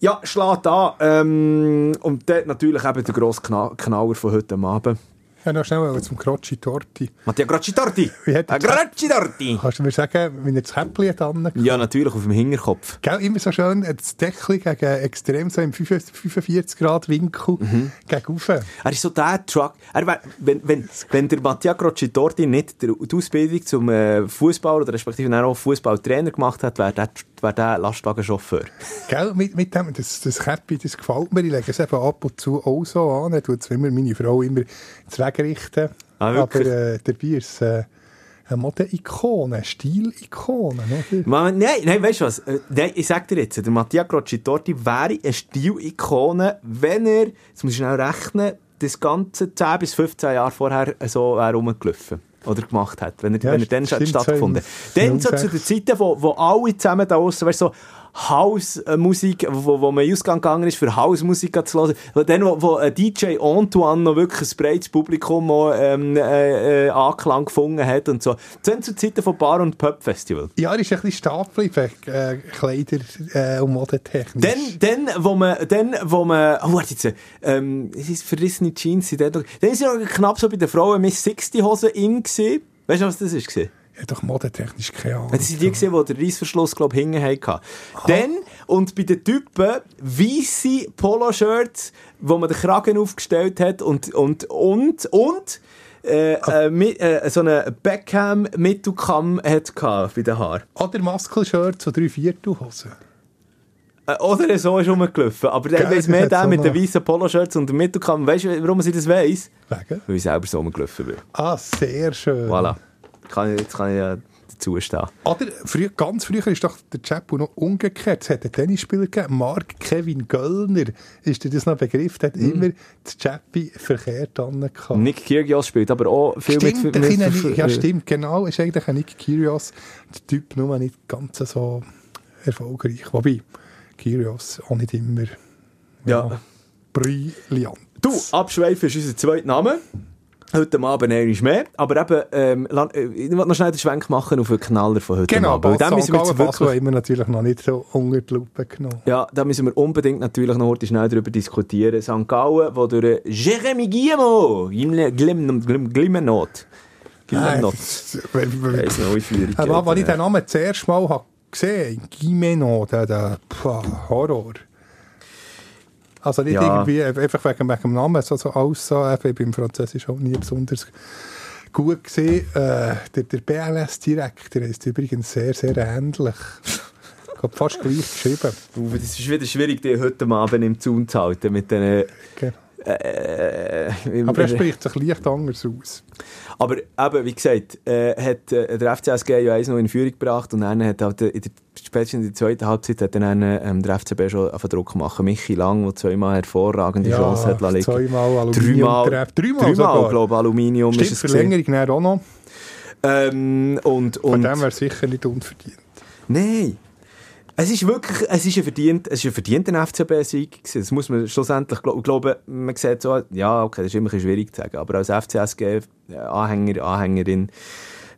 ja, schlägt an. Ähm, und dort natürlich eben der grosse Knauer von heute Abend. Ja, noch schnell zum Grocci Torti. Mattia Grocci Torti! Hat Grocci Torti! Kannst du mir sagen, wie er das Käppli hat Ja, natürlich, auf dem Hinterkopf. Gell, immer so schön, das Deckchen gegen extrem so im 45 Grad Winkel mhm. gegenüber. Er ist so der Truck. Er wär, wenn, wenn, wenn der Mattia Grocci Torti nicht die Ausbildung zum äh, Fußballer oder respektive auch Fußballtrainer gemacht hat, wäre der, wär der Lastwagenchauffeur. Gell, mit, mit dem, das, das Käppi, das gefällt mir. Ich lege es eben ab und zu auch so an. Ich tue immer meine Frau immer Wege richten. Ah, aber äh, dabei ist äh, eine Mode-Ikone, eine Stil-Ikone. Nein, nein, weißt du was? Äh, nein, ich sag dir jetzt, der Mattia Crocitorti wäre eine Stil-Ikone, wenn er, jetzt muss ich schnell rechnen, das ganze 10 bis 15 Jahre vorher so rumgelaufen oder gemacht hat, wenn er, ja, wenn er dann schon stattgefunden Dann so zu den Zeiten, wo, wo alle zusammen da aussen, weißt, so House-Musik, wo, wo man in Ausgang gegangen ist, für House-Musik zu hören. Dann, wo, wo ein DJ Antoine noch wirklich ein breites Publikum auch, ähm, äh, äh, Anklang gefunden hat und so. Dann zu Zeiten von Bar- und Pub-Festival. Ja, er ist ein bisschen stapelig, äh, Kleider äh, und Modetechnik. Dann, dann, wo man, dann, wo man, oh, warte jetzt, ähm, es ist verrissene Jeans, dann, dann ist ja knapp so bei den Frauen Miss 60 Hose in gewesen. Weißt du, was das ist? Ja, doch modetechnisch keine Ahnung. Das sind die die den Reissverschluss, glaube ich, hinten hatten. Dann, und bei den Typen, weisse Poloshirts, wo man den Kragen aufgestellt hat und, und, und, und, äh, äh, mit, äh, so einen Beckham Mittelkamm hat bei den Haaren. Oder Muskelshirts, so drei Viertelhosen. Äh, oder so ist rumgelaufen. Aber der weiss mehr der mit den weißen Poloshirts und dem Mittelkamm. Weißt du, warum sie das weiss? Wegen? Weil ich selber so rumgelaufen bin. Ah, sehr schön. Voilà kann ich, jetzt kann ich ja dazu stehen. Oder früh, ganz früher ist doch der Chapo noch umgekehrt. Es hat einen Tennisspieler gegeben, Mark Kevin Göllner. Ist dir das noch ein Begriff? Der hat mm. immer das Chappi verkehrt an. Nick Kyrgios spielt aber auch viel stimmt, mit, mit, mit, mit Ja, stimmt, genau. Ist eigentlich ein Nick Kyrgios. Der Typ nur nicht ganz so erfolgreich. Wobei, Kyrgios auch nicht immer ja. ja brillant. Du, Abschweifen ist unser zweiter Name. Heute Abend einmal mehr. Aber eben, ähm, äh, ich will noch schnell den Schwenk machen auf einen Knaller von heute genau, Abend. Genau, müssen wir jetzt wirklich... immer natürlich noch nicht so unter die Lupe genommen. Ja, da müssen wir unbedingt natürlich noch heute schnell darüber diskutieren. St. Gallen, wo durch Jeremy Guillemot, Glimmenot, Glimmenot, Aber als ich den Namen das erste Mal gesehen habe, Guillemot, der, der Horror. Also nicht ja. irgendwie einfach wegen, wegen dem Namen, so, so alles so, eben, beim Französisch auch nie besonders gut gesehen. Äh, der, der BLS-Direktor ist übrigens sehr, sehr ähnlich. Ich habe fast gleich geschrieben. Es ist wieder schwierig, die heute Abend im Zaun zu halten mit den... Genau. Äh, aber er spricht sich leicht anders aus. Aber eben, wie gesagt, äh, hat äh, der FCSG ja eins noch in Führung gebracht und dann hat halt in der, spätestens in der zweiten Halbzeit hat dann ähm, der FCB schon auf Druck gemacht. Michi Lang, der zweimal hervorragende ja, Chance hat liegen. zweimal Aluminium Dreimal, dreimal, dreimal glaube Aluminium Stimmt, ist es Verlängerung auch noch. Ähm, und, und, Von dem wäre sicher nicht unverdient. Nein. Es ist wirklich, es ist ein verdient, es ist ein verdienter FCB-Sieg Das muss man schlussendlich glauben. Glaub, man sieht so, ja, okay, das ist immer ein schwierig zu sagen, aber als FCSG-Anhänger, Anhängerin,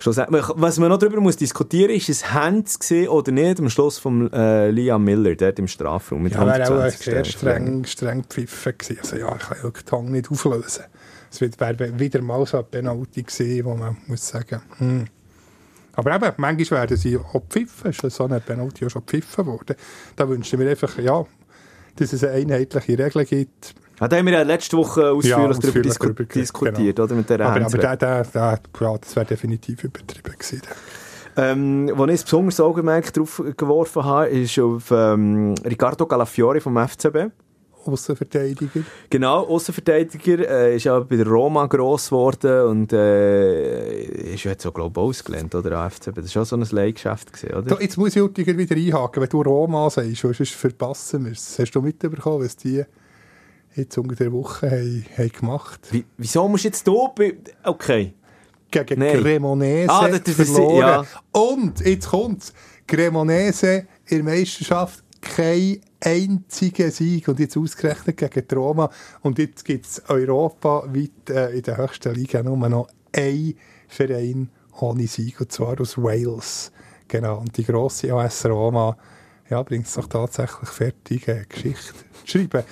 was man noch darüber muss diskutieren, ist es Hands gesehen oder nicht am Schluss von äh, Liam Miller, dort im Strafraum mit ja, wäre auch sehr streng, streng gepfiffen gewesen. Also ja, ich kann ja den Tang nicht auflösen. Es wäre wieder mal so ein Penalty gewesen, wo man muss sagen, hm. Aber eben, manchmal werden sie auch gepfiffen. Ist so eine Penalty ja schon gepfiffen worden. Da wünschen wir einfach, ja, dass es eine einheitliche Regel gibt. Ja, da haben wir ja letzte Woche ausführlich, ja, darüber, disku diskutiert, genau. oder? Mit der aber, aber der, der, der, ja, das wäre definitiv übertrieben gewesen. Ähm, wo ich ein besonderes Augenmerk drauf geworfen habe, ist auf ähm, Riccardo Calafiori vom FCB. Außenverteidiger. Genau, Außenverteidiger. Äh, ist ja bei der Roma gross geworden und äh, ist jetzt so, glaube ich, ausgelernt, oder? AFCB. Das war schon so ein Leihgeschäft, gewesen, oder? Da, jetzt muss ich wieder einhaken, wenn du Roma sagst, sonst verpassen wir es. Hast du mitbekommen, was die jetzt unter der Woche haben, haben gemacht Wie, Wieso musst du jetzt hier... Okay gegen Nein. Cremonese ah, das, das, verloren. Ja. Und, jetzt kommt's, Cremonese in der Meisterschaft kein einziger Sieg und jetzt ausgerechnet gegen die Roma und jetzt gibt es europaweit äh, in der höchsten Liga nur noch ein Verein ohne Sieg und zwar aus Wales. Genau, und die grosse AS Roma ja, bringt es doch tatsächlich fertig, äh, Geschichte zu schreiben.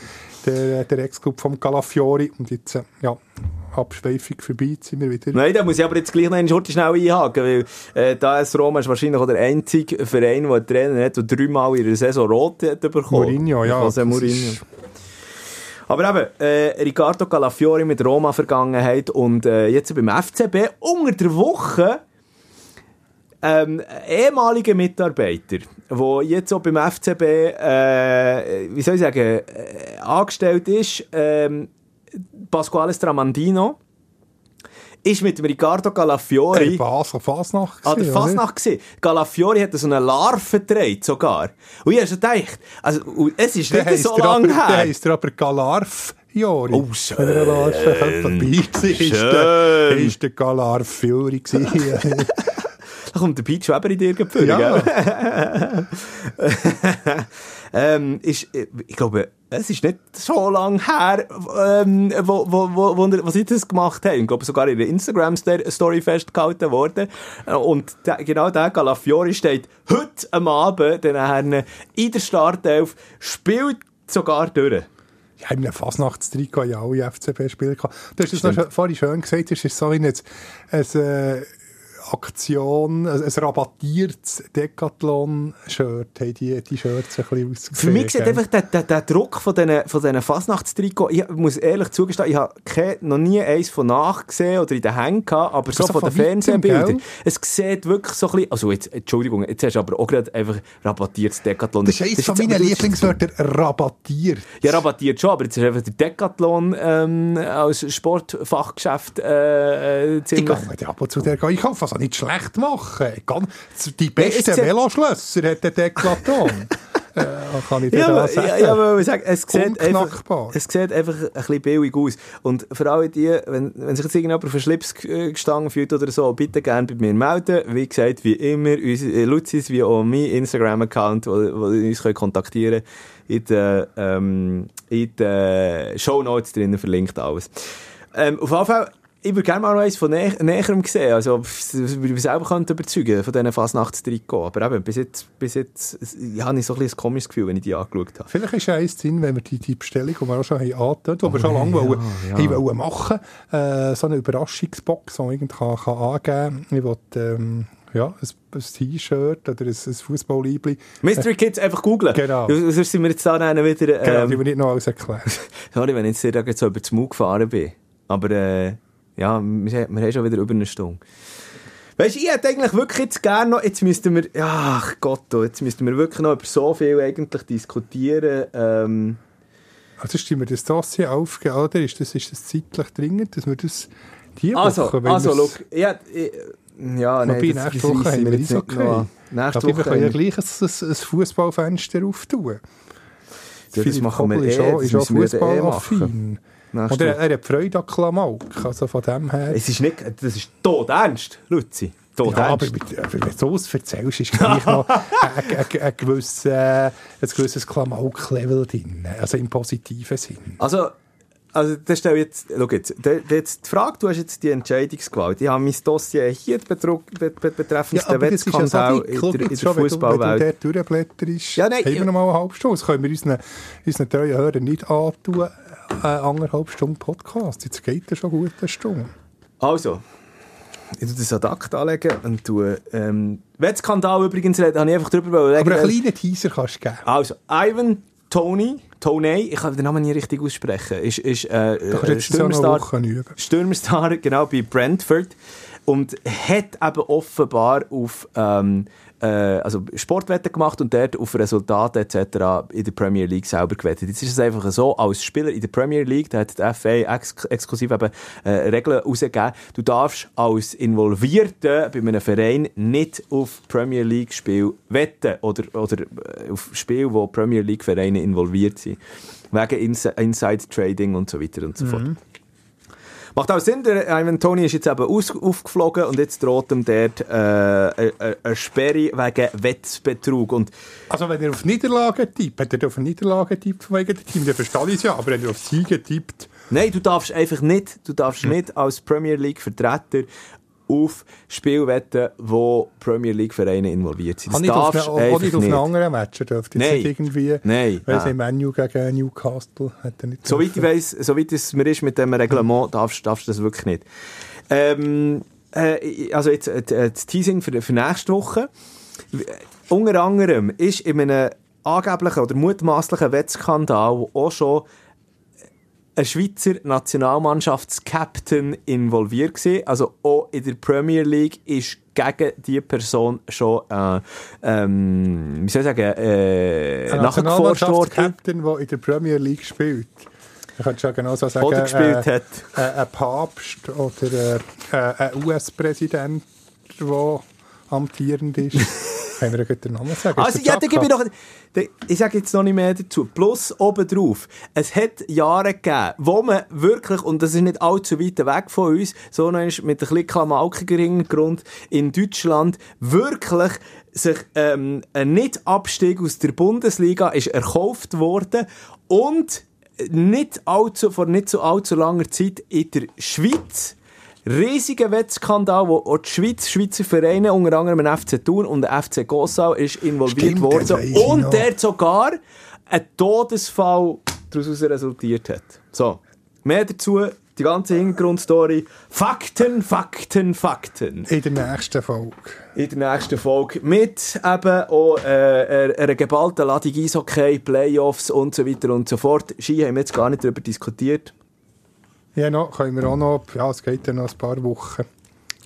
Der, der Ex-Club vom Calafiori und jetzt, äh, ja, Abschweifung vorbei, sind wir wieder. Nein, da muss ich aber jetzt gleich noch einen Schritt schnell einhaken, weil äh, da Roma ist wahrscheinlich auch der einzige Verein, der einen Trainer hat, der dreimal in der Saison rot hat bekommen. Mourinho, ja. Also Mourinho. Aber eben, äh, Riccardo Calafiori mit Roma-Vergangenheit und äh, jetzt beim FCB unter der Woche ähm, ehemaliger Mitarbeiter, der jetzt auch beim FCB, äh, wie soll ich sagen, äh, angestellt ist, ähm, Pasquale Stramandino ist mit dem Riccardo Galafiori... Hey, Basel, Fasnacht Ah, der Fasnacht gesehen. Galafiori hat so eine Larve gedreht sogar. Und ich habe schon gedacht, also, es ist der nicht so lange her. Der heisst aber Galarf. Jori. Oh, schön. Wenn er dabei war, ist der Galarf Fiori. da kommt der Pete Schweber in dir gefühlt, ja. ähm, ist, ich glaube, es ist nicht so lange her, ähm, wo, wo, wo, wo, wo sie das gemacht haben. Ich glaube, sogar in der Instagram-Story festgehalten worden. Und der, genau der Galafiori steht heute am Abend dann in der Startelf, spielt sogar durch. Ja, in einem Fasnachtstrikot ja alle FCB-Spieler gehabt. Du hast es vorhin schön gesagt, es ist so wie ein, ein, ein Aktion, ein, ein rabattiertes Decathlon-Shirt, haben die, die Shirts ein bisschen ausgesehen. Für mich sieht einfach der, der, der Druck von diesen, von diesen Fasnachtstrikots, ich muss ehrlich zugestehen, ich habe noch nie eins von nachgesehen oder in den Händen gehabt, aber so, so von den Fernsehbildern, es sieht wirklich so ein bisschen, also jetzt, Entschuldigung, jetzt hast du aber auch gerade einfach rabattiertes Decathlon. Das ist eines von meinen Lieblingswörtern, rabattiert. Ja, rabattiert schon, aber jetzt ist einfach der Decathlon ähm, als Sportfachgeschäft äh, äh ziemlich... Ich gehe ab und zu der, ich kaufe also nicht schlecht machen. Die besten Veloschlösser hat der Deklaton. äh, kann ich dir ja, sagen. Ja, ja, aber sagen, es sieht, einfach, es sieht einfach ein bisschen billig aus. Und vor allem die, wenn, wenn sich jetzt irgendjemand auf einen Schlips gestangen fühlt oder so, bitte gerne bei mir melden. Wie gesagt, wie immer, äh, Luzis wie auch mein Instagram-Account, wo, wo ihr uns kontaktieren könnt, in den, ähm, in den Show Notes drinnen verlinkt alles. Ähm, auf jeden Fall, ich würde gerne mal noch eins von nä näherem sehen, also wie ich selber könnte überzeugen von diesen Fasnachtstrikot. Aber eben, bis jetzt, bis jetzt ja, habe ich so ein, ein komisches Gefühl, wenn ich die angeschaut habe. Vielleicht ist eins drin, wenn wir die, die Bestellung, die wir auch schon haben angetönt, die oh, wir schon lange ja, wollen, ja. wollen machen äh, so eine Überraschungsbox, die man irgendwie kann, kann angeben kann. Ich wollte, ähm, ja, ein, ein T-Shirt oder ein, ein Fußballliebli. Mystery Kids einfach googeln. Genau. Sonst sind wir jetzt da dann wieder... Ähm, genau, die wir nicht noch alles erklären. Sorry, wenn ich jetzt so über den Mund gefahren bin. Aber... Äh, ja, wir, wir haben schon wieder über eine Stunde. Weißt du, ich hätte eigentlich wirklich jetzt gerne noch, jetzt müssten wir, ach Gott, jetzt müssten wir wirklich noch über so viel eigentlich diskutieren. Ähm, also stimmen wir das Dossier aufgeben, oder? Ist das, ist das zeitlich dringend, dass wir das die also, Woche... Also, look, ja, ja, nein, das, nächste Woche haben wir das okay. Noch, nächste Woche können wir ja gleich ein, ein Fußballfenster auftun. Ja, das machen wir eh, ist auch, ist auch Fußballaffin. Und er, er hat Freude an Klamauk, also von dem her. Es ist nicht, das ist tot ernst, Luzi. Tot ja, aber, mit, wenn du so erzählst, ist gleich noch ein, ein, ein, gewisses, äh, ein gewisses Klamauk-Level drin, also im positiven Sinn. Also, also das stelle jetzt, schau jetzt, jetzt, die Frage, du hast jetzt die Entscheidungsgewalt. Ich habe mein Dossier hier betreffend ja, den Wettskandal ja in der, in der Fußballwelt. Wenn du dort durchblätterst, ja, nein, haben wir noch mal eine halbe Stunde. Das können wir unseren, unseren treuen Hörern nicht antun eine anderthalb Stunden Podcast. Jetzt geht er schon gut eine Stunde. Also, ich tue das ad acta anlegen und tue, ähm, Wettskandal übrigens, da habe ich einfach drüber überlegen. Aber einen kleinen Teaser kannst du geben. Also, Ivan Tony Tony, ich kann den Namen nicht richtig aussprechen, ist, ist äh, äh Stürmerstar, Stürmerstar, genau, bei Brentford. Und hat eben offenbar auf ähm, äh, also Sportwetten gemacht und dort auf Resultate etc. in der Premier League selber gewettet. Jetzt ist es einfach so, als Spieler in der Premier League, da hat die FA ex exklusiv eben äh, Regeln rausgegeben, du darfst als Involvierter bei einem Verein nicht auf Premier League Spiel wetten oder, oder äh, auf Spiel, wo Premier League Vereine involviert sind. Wegen Ins Inside Trading und so weiter und so fort. Mhm. Macht auch Sinn, der Ivan Tony ist jetzt eben aus, aufgeflogen und jetzt droht ihm dort äh, eine, eine Sperre wegen Wettbetrug. Und also wenn er auf Niederlagen tippt, hat er auf Niederlagen tippt wegen dem Team, dann verstehe ich es ja, aber wenn er auf Siegen tippt... Nein, du darfst einfach nicht, du darfst hm. nicht als Premier League Vertreter auf Spielwetten, wo Premier League Vereine involviert sind. Das nicht darfst auf eine, auch nicht auf einen anderen Match, dürfte Nein. nicht irgendwie, Nein. Weiss ich, Menu gegen Newcastle hat er nicht Soweit ich weiss, soweit es mir ist mit dem Reglement, darfst, darfst du das wirklich nicht. Ähm, äh, also jetzt äh, das Teasing für, für nächste Woche. Unter anderem ist in einem angeblichen oder mutmaßlichen Wettskandal auch schon ein Schweizer Nationalmannschaftskapitän involviert gewesen. Also auch in der Premier League ist gegen diese Person schon, äh, ähm, wie soll ich sagen, äh, nachgeforscht worden. Captain, der in der Premier League spielt. Ich könnte schon genau so sagen, oder gespielt äh, hat. Äh, ein Papst oder äh, ein US-Präsident, der amtierend ist. Können wir den Namen sagen? Also, ja, gebe ich noch, ich sage jetzt noch nicht mehr dazu. Plus obendrauf. Es hat Jahre gegeben, wo man wirklich, und das ist nicht allzu weit weg von uns, sondern ist mit ein bisschen klamaukigeren Grund in Deutschland wirklich sich ähm, ein Nicht-Abstieg aus der Bundesliga ist erkauft worden und nicht allzu, vor nicht so allzu langer Zeit in der Schweiz riesiger Wettskandal, wo auch die Schweiz, Schweizer Vereine, unter anderem ein FC Thun und der FC Gossau, ist involviert Stimmt, worden. Und der sogar ein Todesfall daraus resultiert hat. So, mehr dazu, die ganze Hintergrundstory. Fakten, Fakten, Fakten. In der nächsten Folge. In der nächsten Folge. Mit eben auch äh, einer geballten Ladung Eishockey, Playoffs und so weiter und so fort. Ski haben wir jetzt gar nicht darüber diskutiert. Ja, noch, können wir auch noch, ja, es geht ja noch ein paar Wochen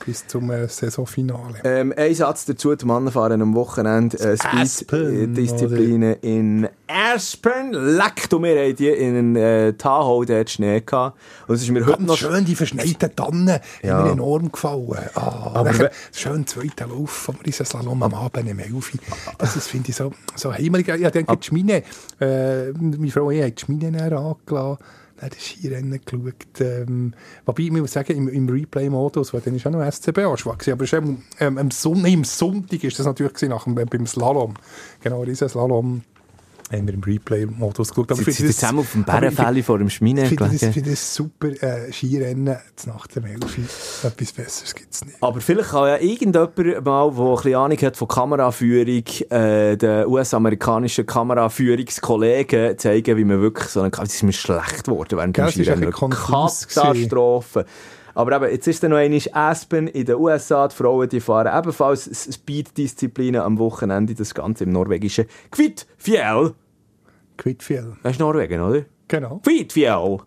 bis zum äh, Saisonfinale. Ähm, ein Satz dazu, die Männer fahren am Wochenende äh, Speed-Disziplinen in Aspen. Leck, du, wir haben die in äh, Tahoe dort Schnee gehabt. Und es ist mir Ganz heute noch... schön, die verschneiten Tannen, ja. haben mir enorm gefallen. Ah, Aber nachher, schön zweiter Lauf vom Riesenslalom am Abend im Elfi. Das ist, finde ich, so, so heimelig. Ich denke, die Schmine, äh, meine Frau hat die Schmine angelassen das Skirennen geschaut. Ähm, wobei, ich muss sagen, im, im Replay-Modus, weil dann ist auch noch SCB anschwach aber ähm, am Sonntag, im Sonntag ist das natürlich nach dem, beim Slalom. Genau, dieser Slalom haben wir im Replay-Modus geschaut. Aber Sie sind zusammen auf dem Bärenfälle vor dem Schmine Ich finde das, find das super äh, Skirennen nach dem Elfi. Etwas Besseres gibt es nicht. Aber vielleicht kann ja irgendjemand mal, der ein bisschen Ahnung hat von Kameraführung, äh, den US-amerikanischen Kameraführungskollegen zeigen, wie man wirklich so eine... Es ist mir schlecht geworden während dem Skirennen. Katastrophe. Aber eben, jetzt ist dann noch einmal Aspen in den USA. Die Frauen die fahren ebenfalls Speed-Disziplinen am Wochenende. Das Ganze im norwegischen Kvitfjell. Kvitfjell. Das ist Norwegen, oder? Genau. Kvitfjell.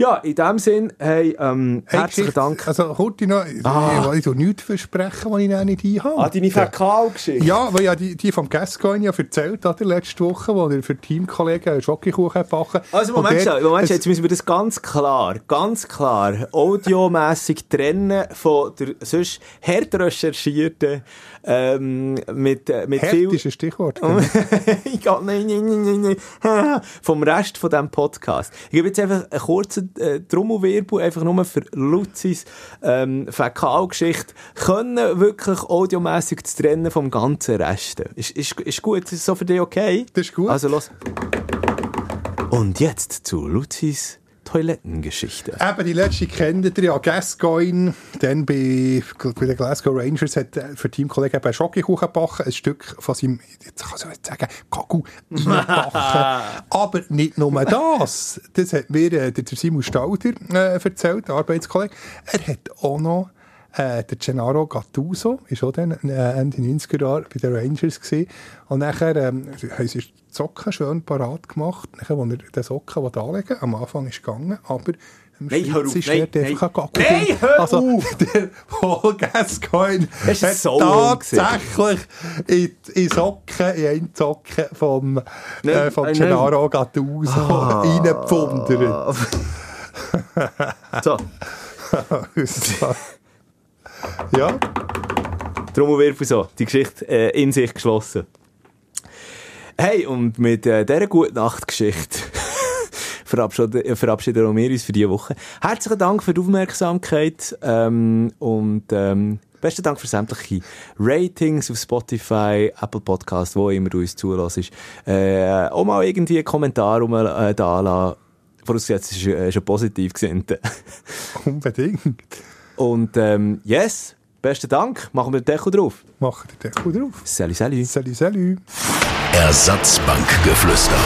Ja, in dem Sinn, hey, ähm, hey, herzlichen Dank. Also, kurz noch, ah. ich will nichts versprechen, was ich noch nicht einhabe. Ah, deine Fäkalgeschichte? Ja, weil ja die, die vom Gascoigne ja erzählt hat, letzte Woche, wo er für Teamkollegen einen Schokokuchen backen Also, Moment, der, Moment, jetzt müssen wir das ganz klar, ganz klar, audiomässig trennen von der sonst hart recherchierten, ähm, mit, äh, mit viel... ist ein Stichwort. Genau. nein, nein, nein, nein, vom Rest von diesem Podcast. Ich gebe jetzt einfach einen kurzen äh, Trommelwirbel, einfach nur für Luzis ähm, Fäkalgeschichte, können wirklich audiomässig zu trennen vom ganzen Rest. Ist, ist, ist gut, ist so für dich okay? Das ist gut. Also los. Und jetzt zu Luzis Toilettengeschichte. Eben, die letzte kennt ihr ja, Gascoigne, dann bei, bei den Glasgow Rangers hat für Teamkollegen eben Schokokuchen gebacken, ein Stück von seinem, jetzt kann ich jetzt sagen, Kaku backen. Aber nicht nur das, das hat mir äh, der Simon Stauder äh, erzählt, der Arbeitskollege, er hat auch noch äh, der Gennaro Gattuso war auch dann äh, Ende 90er Jahre bei den Rangers gewesen. Und nachher ähm, haben sie Socken schön parat gemacht, als er den Socken anlegen am Anfang ist gegangen, aber Nein, hör auf, ist nein, nein. Nein, hör Also, auf! der Paul Gascoigne hat ist so tatsächlich in, in Socken, in einen Socken vom, Nein, äh, vom nein. Gennaro Gattuso Ah. reingepfundert. So, ja, Trommelwirbel so, die Geschichte äh, in sich geschlossen. Hey, und mit äh, dieser guten Nachtgeschichte verabschieden, verabschieden auch wir uns für diese Woche. Herzlichen Dank für die Aufmerksamkeit ähm, und ähm, besten Dank für sämtliche Ratings auf Spotify, Apple Podcast, wo immer du uns zulässt. Äh, auch mal irgendwie einen Kommentar um, äh, da lassen. Vorausgesetzt, es ist äh, schon positiv gesehen. unbedingt. Und ähm, yes, besten Dank. Machen wir den Deckel drauf. Machen den Deckel drauf. Salut, salut. Salut, salut. Ersatzbankgeflüster.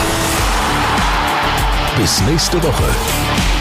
Bis nächste Woche.